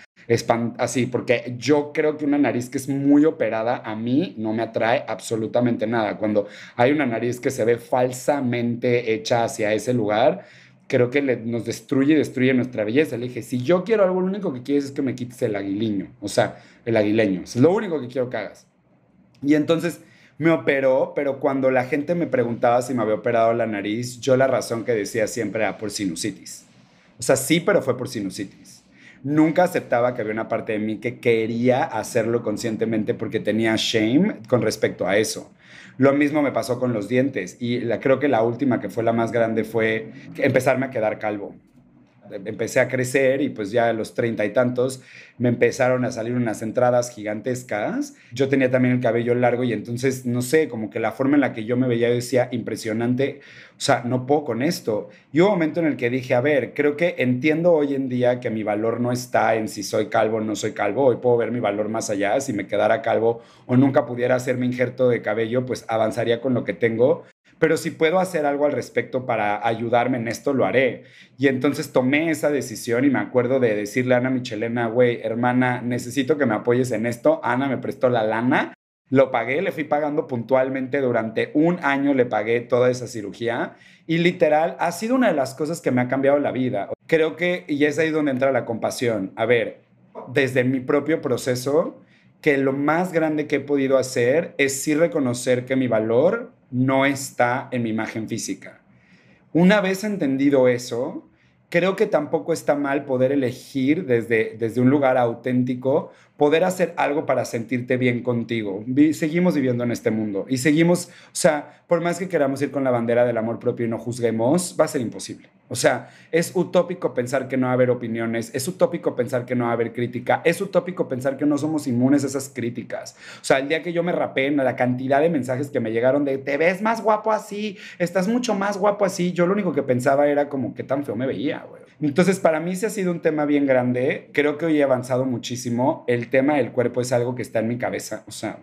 así, porque yo creo que una nariz que es muy operada a mí no me atrae absolutamente nada. Cuando hay una nariz que se ve falsamente hecha hacia ese lugar, creo que nos destruye destruye nuestra belleza. Le dije, si yo quiero algo, lo único que quieres es que me quites el aguileño, o sea, el aguileño. Es lo único que quiero que hagas. Y entonces me operó, pero cuando la gente me preguntaba si me había operado la nariz, yo la razón que decía siempre era por sinusitis. O sea, sí, pero fue por sinusitis nunca aceptaba que había una parte de mí que quería hacerlo conscientemente porque tenía shame con respecto a eso. Lo mismo me pasó con los dientes y creo que la última que fue la más grande fue empezarme a quedar calvo empecé a crecer y pues ya a los treinta y tantos me empezaron a salir unas entradas gigantescas. Yo tenía también el cabello largo y entonces, no sé, como que la forma en la que yo me veía decía, impresionante, o sea, no puedo con esto. Y hubo un momento en el que dije, a ver, creo que entiendo hoy en día que mi valor no está en si soy calvo o no soy calvo, hoy puedo ver mi valor más allá, si me quedara calvo o nunca pudiera hacerme injerto de cabello, pues avanzaría con lo que tengo, pero si puedo hacer algo al respecto para ayudarme en esto, lo haré. Y entonces tomé esa decisión y me acuerdo de decirle a Ana Michelena, güey, hermana, necesito que me apoyes en esto. Ana me prestó la lana lo pagué, le fui pagando puntualmente durante un año, le pagué toda esa cirugía y literal ha sido una de las cosas que me ha cambiado la vida. Creo que, y es ahí donde entra la compasión. A ver, desde mi propio proceso, que lo más grande que he podido hacer es sí reconocer que mi valor no está en mi imagen física. Una vez entendido eso, creo que tampoco está mal poder elegir desde, desde un lugar auténtico poder hacer algo para sentirte bien contigo. seguimos viviendo en este mundo y seguimos, o sea, por más que queramos ir con la bandera del amor propio y no juzguemos, va a ser imposible. O sea, es utópico pensar que no va a haber opiniones, es utópico pensar que no va a haber crítica, es utópico pensar que no somos inmunes a esas críticas. O sea, el día que yo me rapé, la cantidad de mensajes que me llegaron de te ves más guapo así, estás mucho más guapo así, yo lo único que pensaba era como qué tan feo me veía, güey. Entonces, para mí sí ha sido un tema bien grande. Creo que hoy he avanzado muchísimo. El tema del cuerpo es algo que está en mi cabeza. O sea,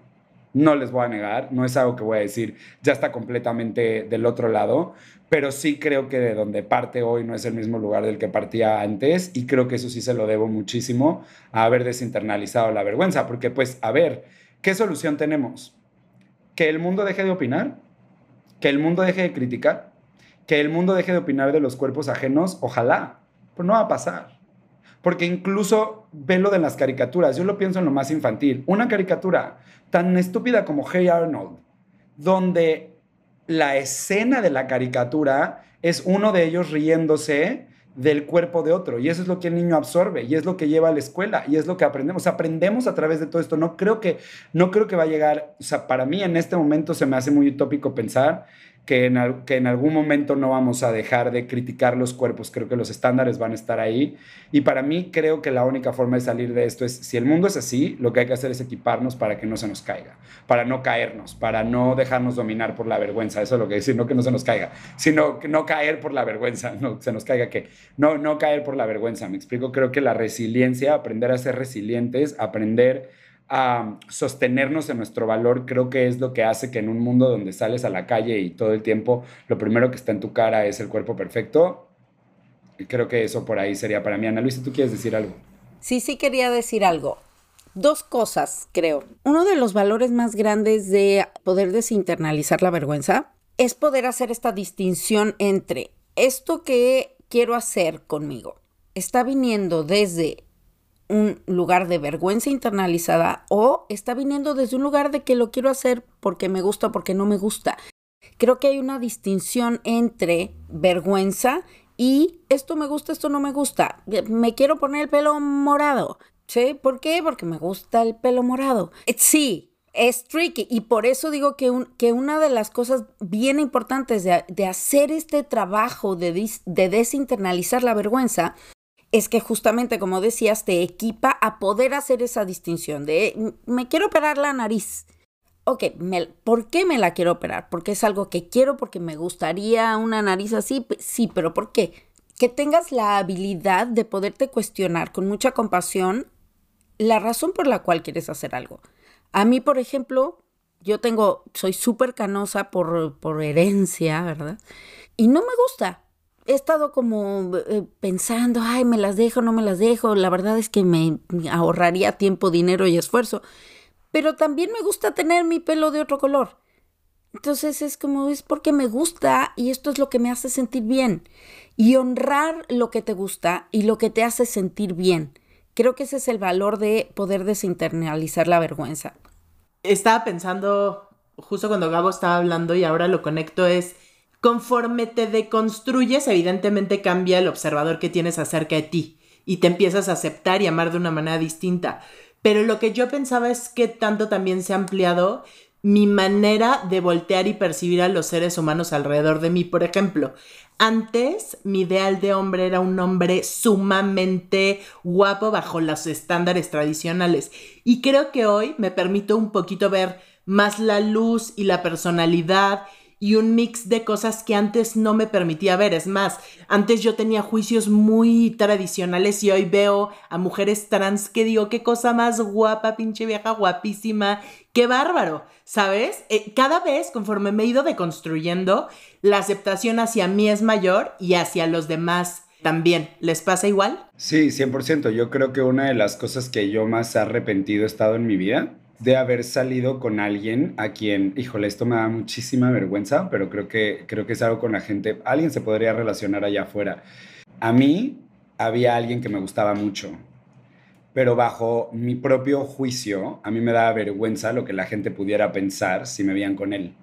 no les voy a negar, no es algo que voy a decir, ya está completamente del otro lado, pero sí creo que de donde parte hoy no es el mismo lugar del que partía antes y creo que eso sí se lo debo muchísimo a haber desinternalizado la vergüenza, porque pues, a ver, ¿qué solución tenemos? ¿Que el mundo deje de opinar? ¿Que el mundo deje de criticar? ¿Que el mundo deje de opinar de los cuerpos ajenos? Ojalá, pero no va a pasar. Porque incluso ve lo de las caricaturas. Yo lo pienso en lo más infantil. Una caricatura tan estúpida como Hey Arnold, donde la escena de la caricatura es uno de ellos riéndose del cuerpo de otro. Y eso es lo que el niño absorbe y es lo que lleva a la escuela y es lo que aprendemos. Aprendemos a través de todo esto. No creo que, no creo que va a llegar, o sea, para mí en este momento se me hace muy utópico pensar que en, que en algún momento no vamos a dejar de criticar los cuerpos, creo que los estándares van a estar ahí. Y para mí creo que la única forma de salir de esto es, si el mundo es así, lo que hay que hacer es equiparnos para que no se nos caiga, para no caernos, para no dejarnos dominar por la vergüenza. Eso es lo que decir, no que no se nos caiga, sino que no caer por la vergüenza, no se nos caiga que, no, no caer por la vergüenza, me explico, creo que la resiliencia, aprender a ser resilientes, aprender a sostenernos en nuestro valor, creo que es lo que hace que en un mundo donde sales a la calle y todo el tiempo lo primero que está en tu cara es el cuerpo perfecto, creo que eso por ahí sería para mí. Ana Luisa, ¿tú quieres decir algo? Sí, sí quería decir algo. Dos cosas, creo. Uno de los valores más grandes de poder desinternalizar la vergüenza es poder hacer esta distinción entre esto que quiero hacer conmigo está viniendo desde un lugar de vergüenza internalizada o está viniendo desde un lugar de que lo quiero hacer porque me gusta o porque no me gusta. Creo que hay una distinción entre vergüenza y esto me gusta, esto no me gusta. Me quiero poner el pelo morado. ¿Sí? ¿Por qué? Porque me gusta el pelo morado. Eh, sí, es tricky y por eso digo que, que una de las cosas bien importantes de, hacer este trabajo de, de desinternalizar la vergüenza es que justamente, como decías, te equipa a poder hacer esa distinción de, me quiero operar la nariz. Ok, ¿por qué me la quiero operar? ¿Porque es algo que quiero? ¿Porque me gustaría una nariz así? Sí, pero ¿por qué? Que tengas la habilidad de poderte cuestionar con mucha compasión la razón por la cual quieres hacer algo. A mí, por ejemplo, yo tengo, soy súper canosa por, por herencia, ¿verdad? Y no me gusta he estado como eh, pensando, ay, me las dejo, no me las dejo. La verdad es que me ahorraría tiempo, dinero y esfuerzo. Pero también me gusta tener mi pelo de otro color. Entonces es como, es porque me gusta y esto es lo que me hace sentir bien. Y honrar lo que te gusta y lo que te hace sentir bien. Creo que ese es el valor de poder desinternalizar la vergüenza. Estaba pensando, justo cuando Gabo estaba hablando y ahora lo conecto, es Conforme te deconstruyes, evidentemente cambia el observador que tienes acerca de ti y te empiezas a aceptar y amar de una manera distinta. Pero lo que yo pensaba es que tanto también se ha ampliado mi manera de voltear y percibir a los seres humanos alrededor de mí. Por ejemplo, antes mi ideal de hombre era un hombre sumamente guapo bajo los estándares tradicionales y creo que hoy me permito un poquito ver más la luz y la personalidad y un mix de cosas que antes no me permitía ver. Es más, antes yo tenía juicios muy tradicionales y hoy veo a mujeres trans que digo, qué cosa más guapa, pinche vieja, guapísima, qué bárbaro, ¿sabes? Eh, cada vez, conforme me he ido deconstruyendo, la aceptación hacia mí es mayor y hacia los demás también. ¿Les pasa igual? Sí, 100%. Yo creo que una de las cosas que yo más arrepentido he estado en mi vida de haber salido con alguien a quien, híjole, esto me da muchísima vergüenza, pero creo que, creo que es algo con la gente, alguien se podría relacionar allá afuera. A mí había alguien que me gustaba mucho, pero bajo mi propio juicio, a mí me daba vergüenza lo que la gente pudiera pensar si me veían con él,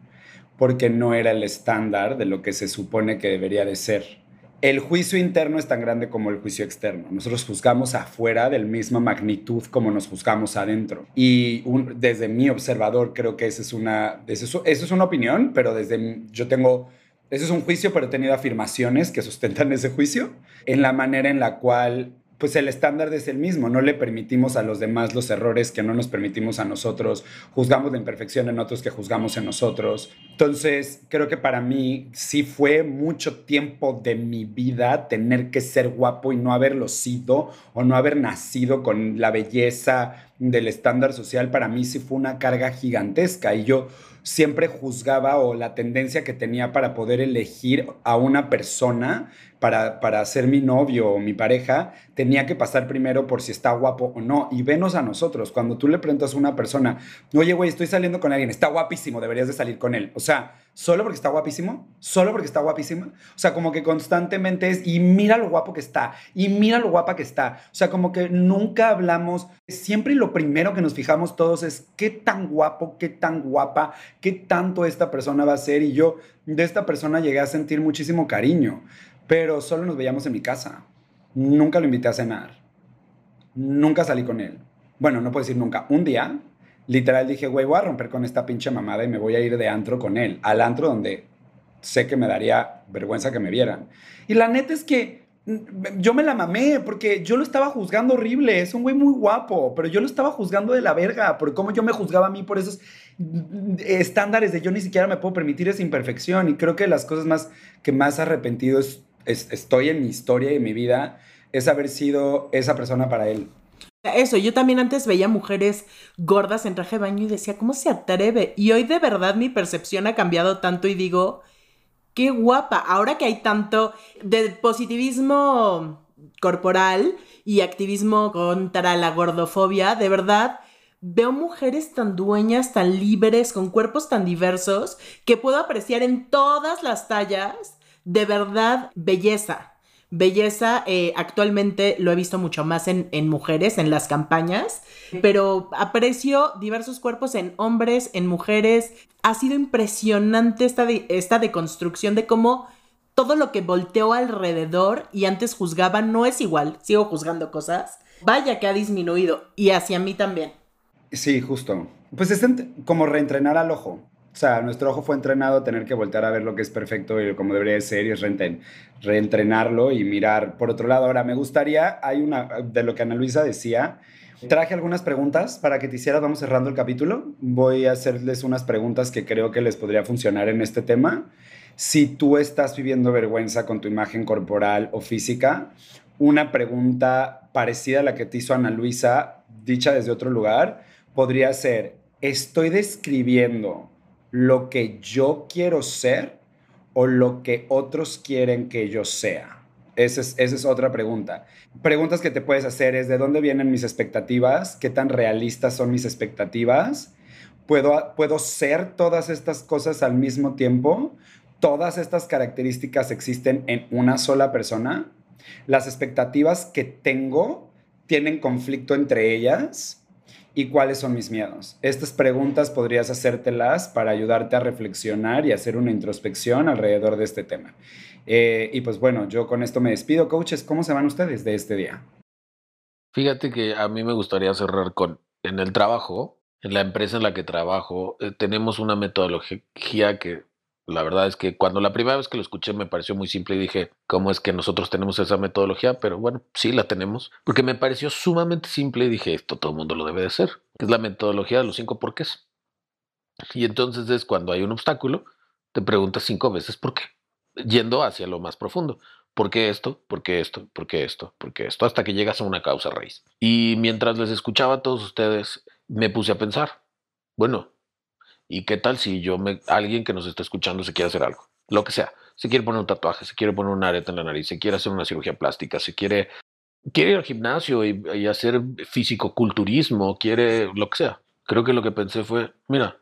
porque no era el estándar de lo que se supone que debería de ser el juicio interno es tan grande como el juicio externo. Nosotros juzgamos afuera del misma magnitud como nos juzgamos adentro. Y desde mi observador creo que esa es una, eso, es una opinión, pero desde yo tengo, eso es un juicio, pero he tenido afirmaciones que sustentan ese juicio en la manera en la cual pues el estándar es el mismo, no le permitimos a los demás los errores que no nos permitimos a nosotros, juzgamos la imperfección en otros que juzgamos en nosotros. Entonces, creo que para mí sí fue mucho tiempo de mi vida tener que ser guapo y no haberlo sido o no haber nacido con la belleza del estándar social, para mí sí fue una carga gigantesca y yo siempre juzgaba o la tendencia que tenía para poder elegir a una persona para, para ser mi novio o mi pareja, tenía que pasar primero por si está guapo o no. Y venos a nosotros, cuando tú le preguntas a una persona, oye, güey, estoy saliendo con alguien, está guapísimo, deberías de salir con él. O sea, solo porque está guapísimo, solo porque está guapísima. O sea, como que constantemente es, y mira lo guapo que está, y mira lo guapa que está. O sea, como que nunca hablamos, siempre lo primero que nos fijamos todos es qué tan guapo, qué tan guapa, qué tanto esta persona va a ser. Y yo de esta persona llegué a sentir muchísimo cariño, pero solo nos veíamos en mi casa. Nunca lo invité a cenar. Nunca salí con él. Bueno, no puedo decir nunca. Un día literal dije, güey, voy a romper con esta pinche mamada y me voy a ir de antro con él, al antro donde sé que me daría vergüenza que me vieran. Y la neta es que mm, yo me la mamé porque yo lo estaba juzgando horrible, es un güey muy guapo, pero yo lo estaba juzgando de la verga, por cómo yo me juzgaba a mí por esos mm, estándares de yo ni siquiera me puedo permitir esa imperfección y creo que las cosas más que más arrepentido estoy en mi historia y en mi vida es haber sido esa persona para él. Eso, yo también antes veía mujeres gordas en traje de baño y decía, ¿cómo se atreve? Y hoy de verdad mi percepción ha cambiado tanto y digo, qué guapa. Ahora que hay tanto de positivismo corporal y activismo contra la gordofobia, de verdad veo mujeres tan dueñas, tan libres, con cuerpos tan diversos, que puedo apreciar en todas las tallas, de verdad, belleza. Belleza eh, actualmente lo he visto mucho más en, mujeres, en las campañas, pero aprecio diversos cuerpos en hombres, en mujeres. Ha sido impresionante esta, esta deconstrucción de cómo todo lo que volteó alrededor y antes juzgaba no es igual. Sigo juzgando cosas. Vaya que ha disminuido y hacia mí también. Sí, justo. Pues es como reentrenar al ojo. O sea, nuestro ojo fue entrenado a tener que voltear a ver lo que es perfecto y como debería ser y es reentrenarlo y mirar por otro lado. Ahora, me gustaría, hay una, de lo que Ana Luisa decía, traje algunas preguntas para que te hicieras, vamos cerrando el capítulo. Voy a hacerles unas preguntas que creo que les podría funcionar en este tema. Si tú estás viviendo vergüenza con tu imagen corporal o física, una pregunta parecida a la que te hizo Ana Luisa, dicha desde otro lugar, podría ser, ¿estoy describiendo lo que yo quiero ser o lo que otros quieren que yo sea? Esa es, esa es, otra pregunta. Preguntas que te puedes hacer es de dónde vienen mis expectativas, qué tan realistas son mis expectativas, ¿Puedo, puedo ser todas estas cosas al mismo tiempo, todas estas características existen en una sola persona, las expectativas que tengo tienen conflicto entre ellas y cuáles son mis miedos. Estas preguntas podrías hacértelas para ayudarte a reflexionar y hacer una introspección alrededor de este tema. Eh, y pues bueno, yo con esto me despido. Coaches, ¿cómo se van ustedes de este día? Fíjate que a mí me gustaría cerrar con, en el trabajo, en la empresa en la que trabajo, eh, tenemos una metodología que la verdad es que cuando la primera vez que lo escuché me pareció muy simple y dije, ¿cómo es que nosotros tenemos esa metodología? Pero bueno, sí la tenemos, porque me pareció sumamente simple y dije, esto todo el mundo lo debe de hacer, es la metodología de los cinco porqués. Y entonces es cuando hay un obstáculo, te preguntas cinco veces por qué, yendo hacia lo más profundo. ¿Por qué esto? ¿Por qué esto? ¿Por qué esto? ¿Por qué esto? Hasta que llegas a una causa raíz. Y mientras les escuchaba a todos ustedes, me puse a pensar, bueno, ¿y qué tal si yo me, alguien que nos está escuchando se quiere hacer algo? Lo que sea. Se quiere poner un tatuaje, se quiere poner una areta en la nariz, se quiere hacer una cirugía plástica, se quiere, quiere ir al gimnasio y, hacer físico-culturismo, quiere lo que sea. Creo que lo que pensé fue, mira,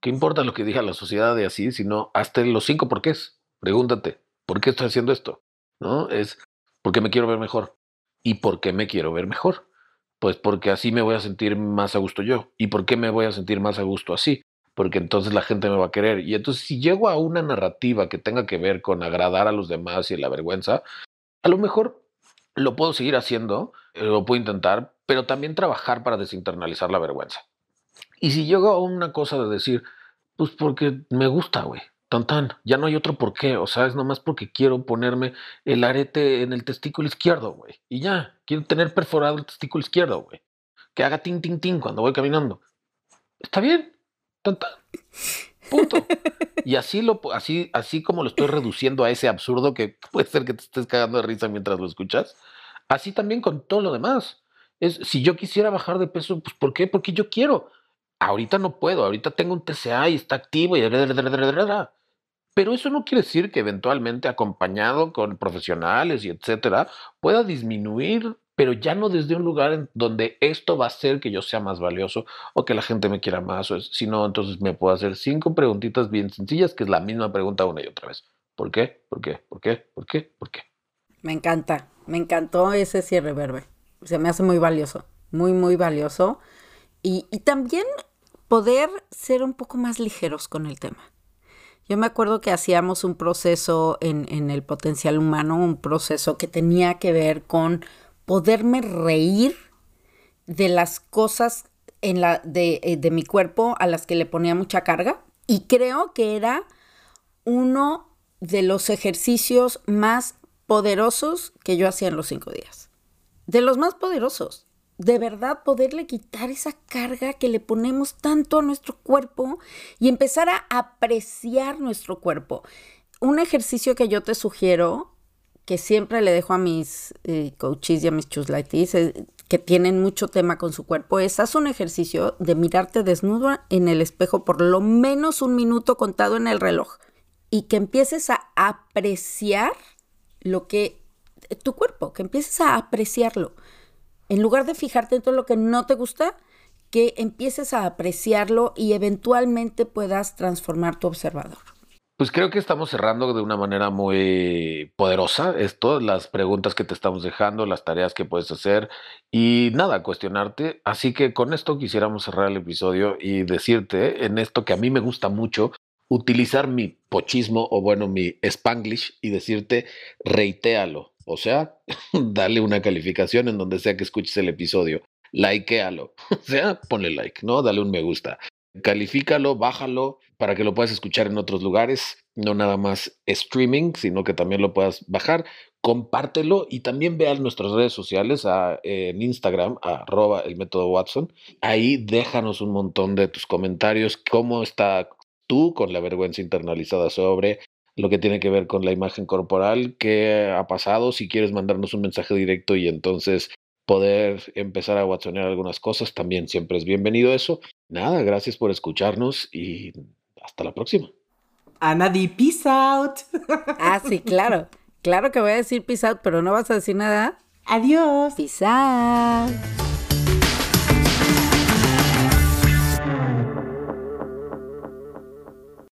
¿qué importa lo que diga la sociedad de así, sino hasta los cinco porqués? Pregúntate, ¿Por qué estoy haciendo esto? ¿No? Es porque me quiero ver mejor. ¿Y por qué me quiero ver mejor? Pues porque así me voy a sentir más a gusto yo. ¿Y por qué me voy a sentir más a gusto así? Porque entonces la gente me va a querer. Y entonces si llego a una narrativa que tenga que ver con agradar a los demás y la vergüenza, a lo mejor lo puedo seguir haciendo, eh, lo puedo intentar, pero también trabajar para desinternalizar la vergüenza. Y si llego a una cosa de decir, pues porque me gusta, güey. Tan tan, ya no hay otro por qué, o sea, es nomás porque quiero ponerme el arete en el testículo izquierdo, güey. Y ya, quiero tener perforado el testículo izquierdo, güey. Que haga tin, tin, tin cuando voy caminando. Está bien, tan tan. Punto. Y así, lo, así, así como lo estoy reduciendo a ese absurdo que puede ser que te estés cagando de risa mientras lo escuchas, así también con todo lo demás. Es, si yo quisiera bajar de peso, pues ¿por qué? Porque yo quiero. Ahorita no puedo, ahorita tengo un TCA y está activo y... Pero eso no quiere decir que eventualmente acompañado con profesionales y etcétera pueda disminuir, pero ya no desde un lugar en donde esto va a hacer que yo sea más valioso o que la gente me quiera más, o sino entonces me puedo hacer cinco preguntitas bien sencillas, que es la misma pregunta una y otra vez. ¿Por qué? ¿Por qué? ¿Por qué? ¿Por qué? ¿Por qué? Me encanta, me encantó ese cierre verde. Se me hace muy valioso, muy, muy valioso. Y también poder ser un poco más ligeros con el tema. Yo me acuerdo que hacíamos un proceso en, el potencial humano, un proceso que tenía que ver con poderme reír de las cosas en la, de, eh, de mi cuerpo a las que le ponía mucha carga. Y creo que era uno de los ejercicios más poderosos que yo hacía en los cinco días. De los más poderosos de verdad poderle quitar esa carga que le ponemos tanto a nuestro cuerpo y empezar a apreciar nuestro cuerpo. Un ejercicio que yo te sugiero, que siempre le dejo a mis eh, coaches y a mis chuslaitis, eh, que tienen mucho tema con su cuerpo, es haz un ejercicio de mirarte desnudo en el espejo por lo menos un minuto contado en el reloj y que empieces a apreciar lo que tu cuerpo, que empieces a apreciarlo en lugar de fijarte en todo lo que no te gusta, que empieces a apreciarlo y eventualmente puedas transformar tu observador. Pues creo que estamos cerrando de una manera muy poderosa esto, las preguntas que te estamos dejando, las tareas que puedes hacer y nada, cuestionarte. Así que con esto quisiéramos cerrar el episodio y decirte en esto que a mí me gusta mucho, utilizar mi pochismo o bueno, mi spanglish y decirte reitéalo. O sea, dale una calificación en donde sea que escuches el episodio. Likealo. O sea, ponle like, ¿no? Dale un me gusta. Califícalo, bájalo para que lo puedas escuchar en otros lugares, no nada más streaming, sino que también lo puedas bajar. Compártelo y también vean nuestras redes sociales en Instagram, arroba el método Watson. Ahí déjanos un montón de tus comentarios, cómo está tú con la vergüenza internalizada sobre lo que tiene que ver con la imagen corporal, qué ha pasado, si quieres mandarnos un mensaje directo y entonces poder empezar a watsonear algunas cosas, también siempre es bienvenido eso. Nada, gracias por escucharnos y hasta la próxima. Anadi, peace out. Ah, sí, claro. Claro que voy a decir peace out, pero no vas a decir nada. Adiós. Peace out.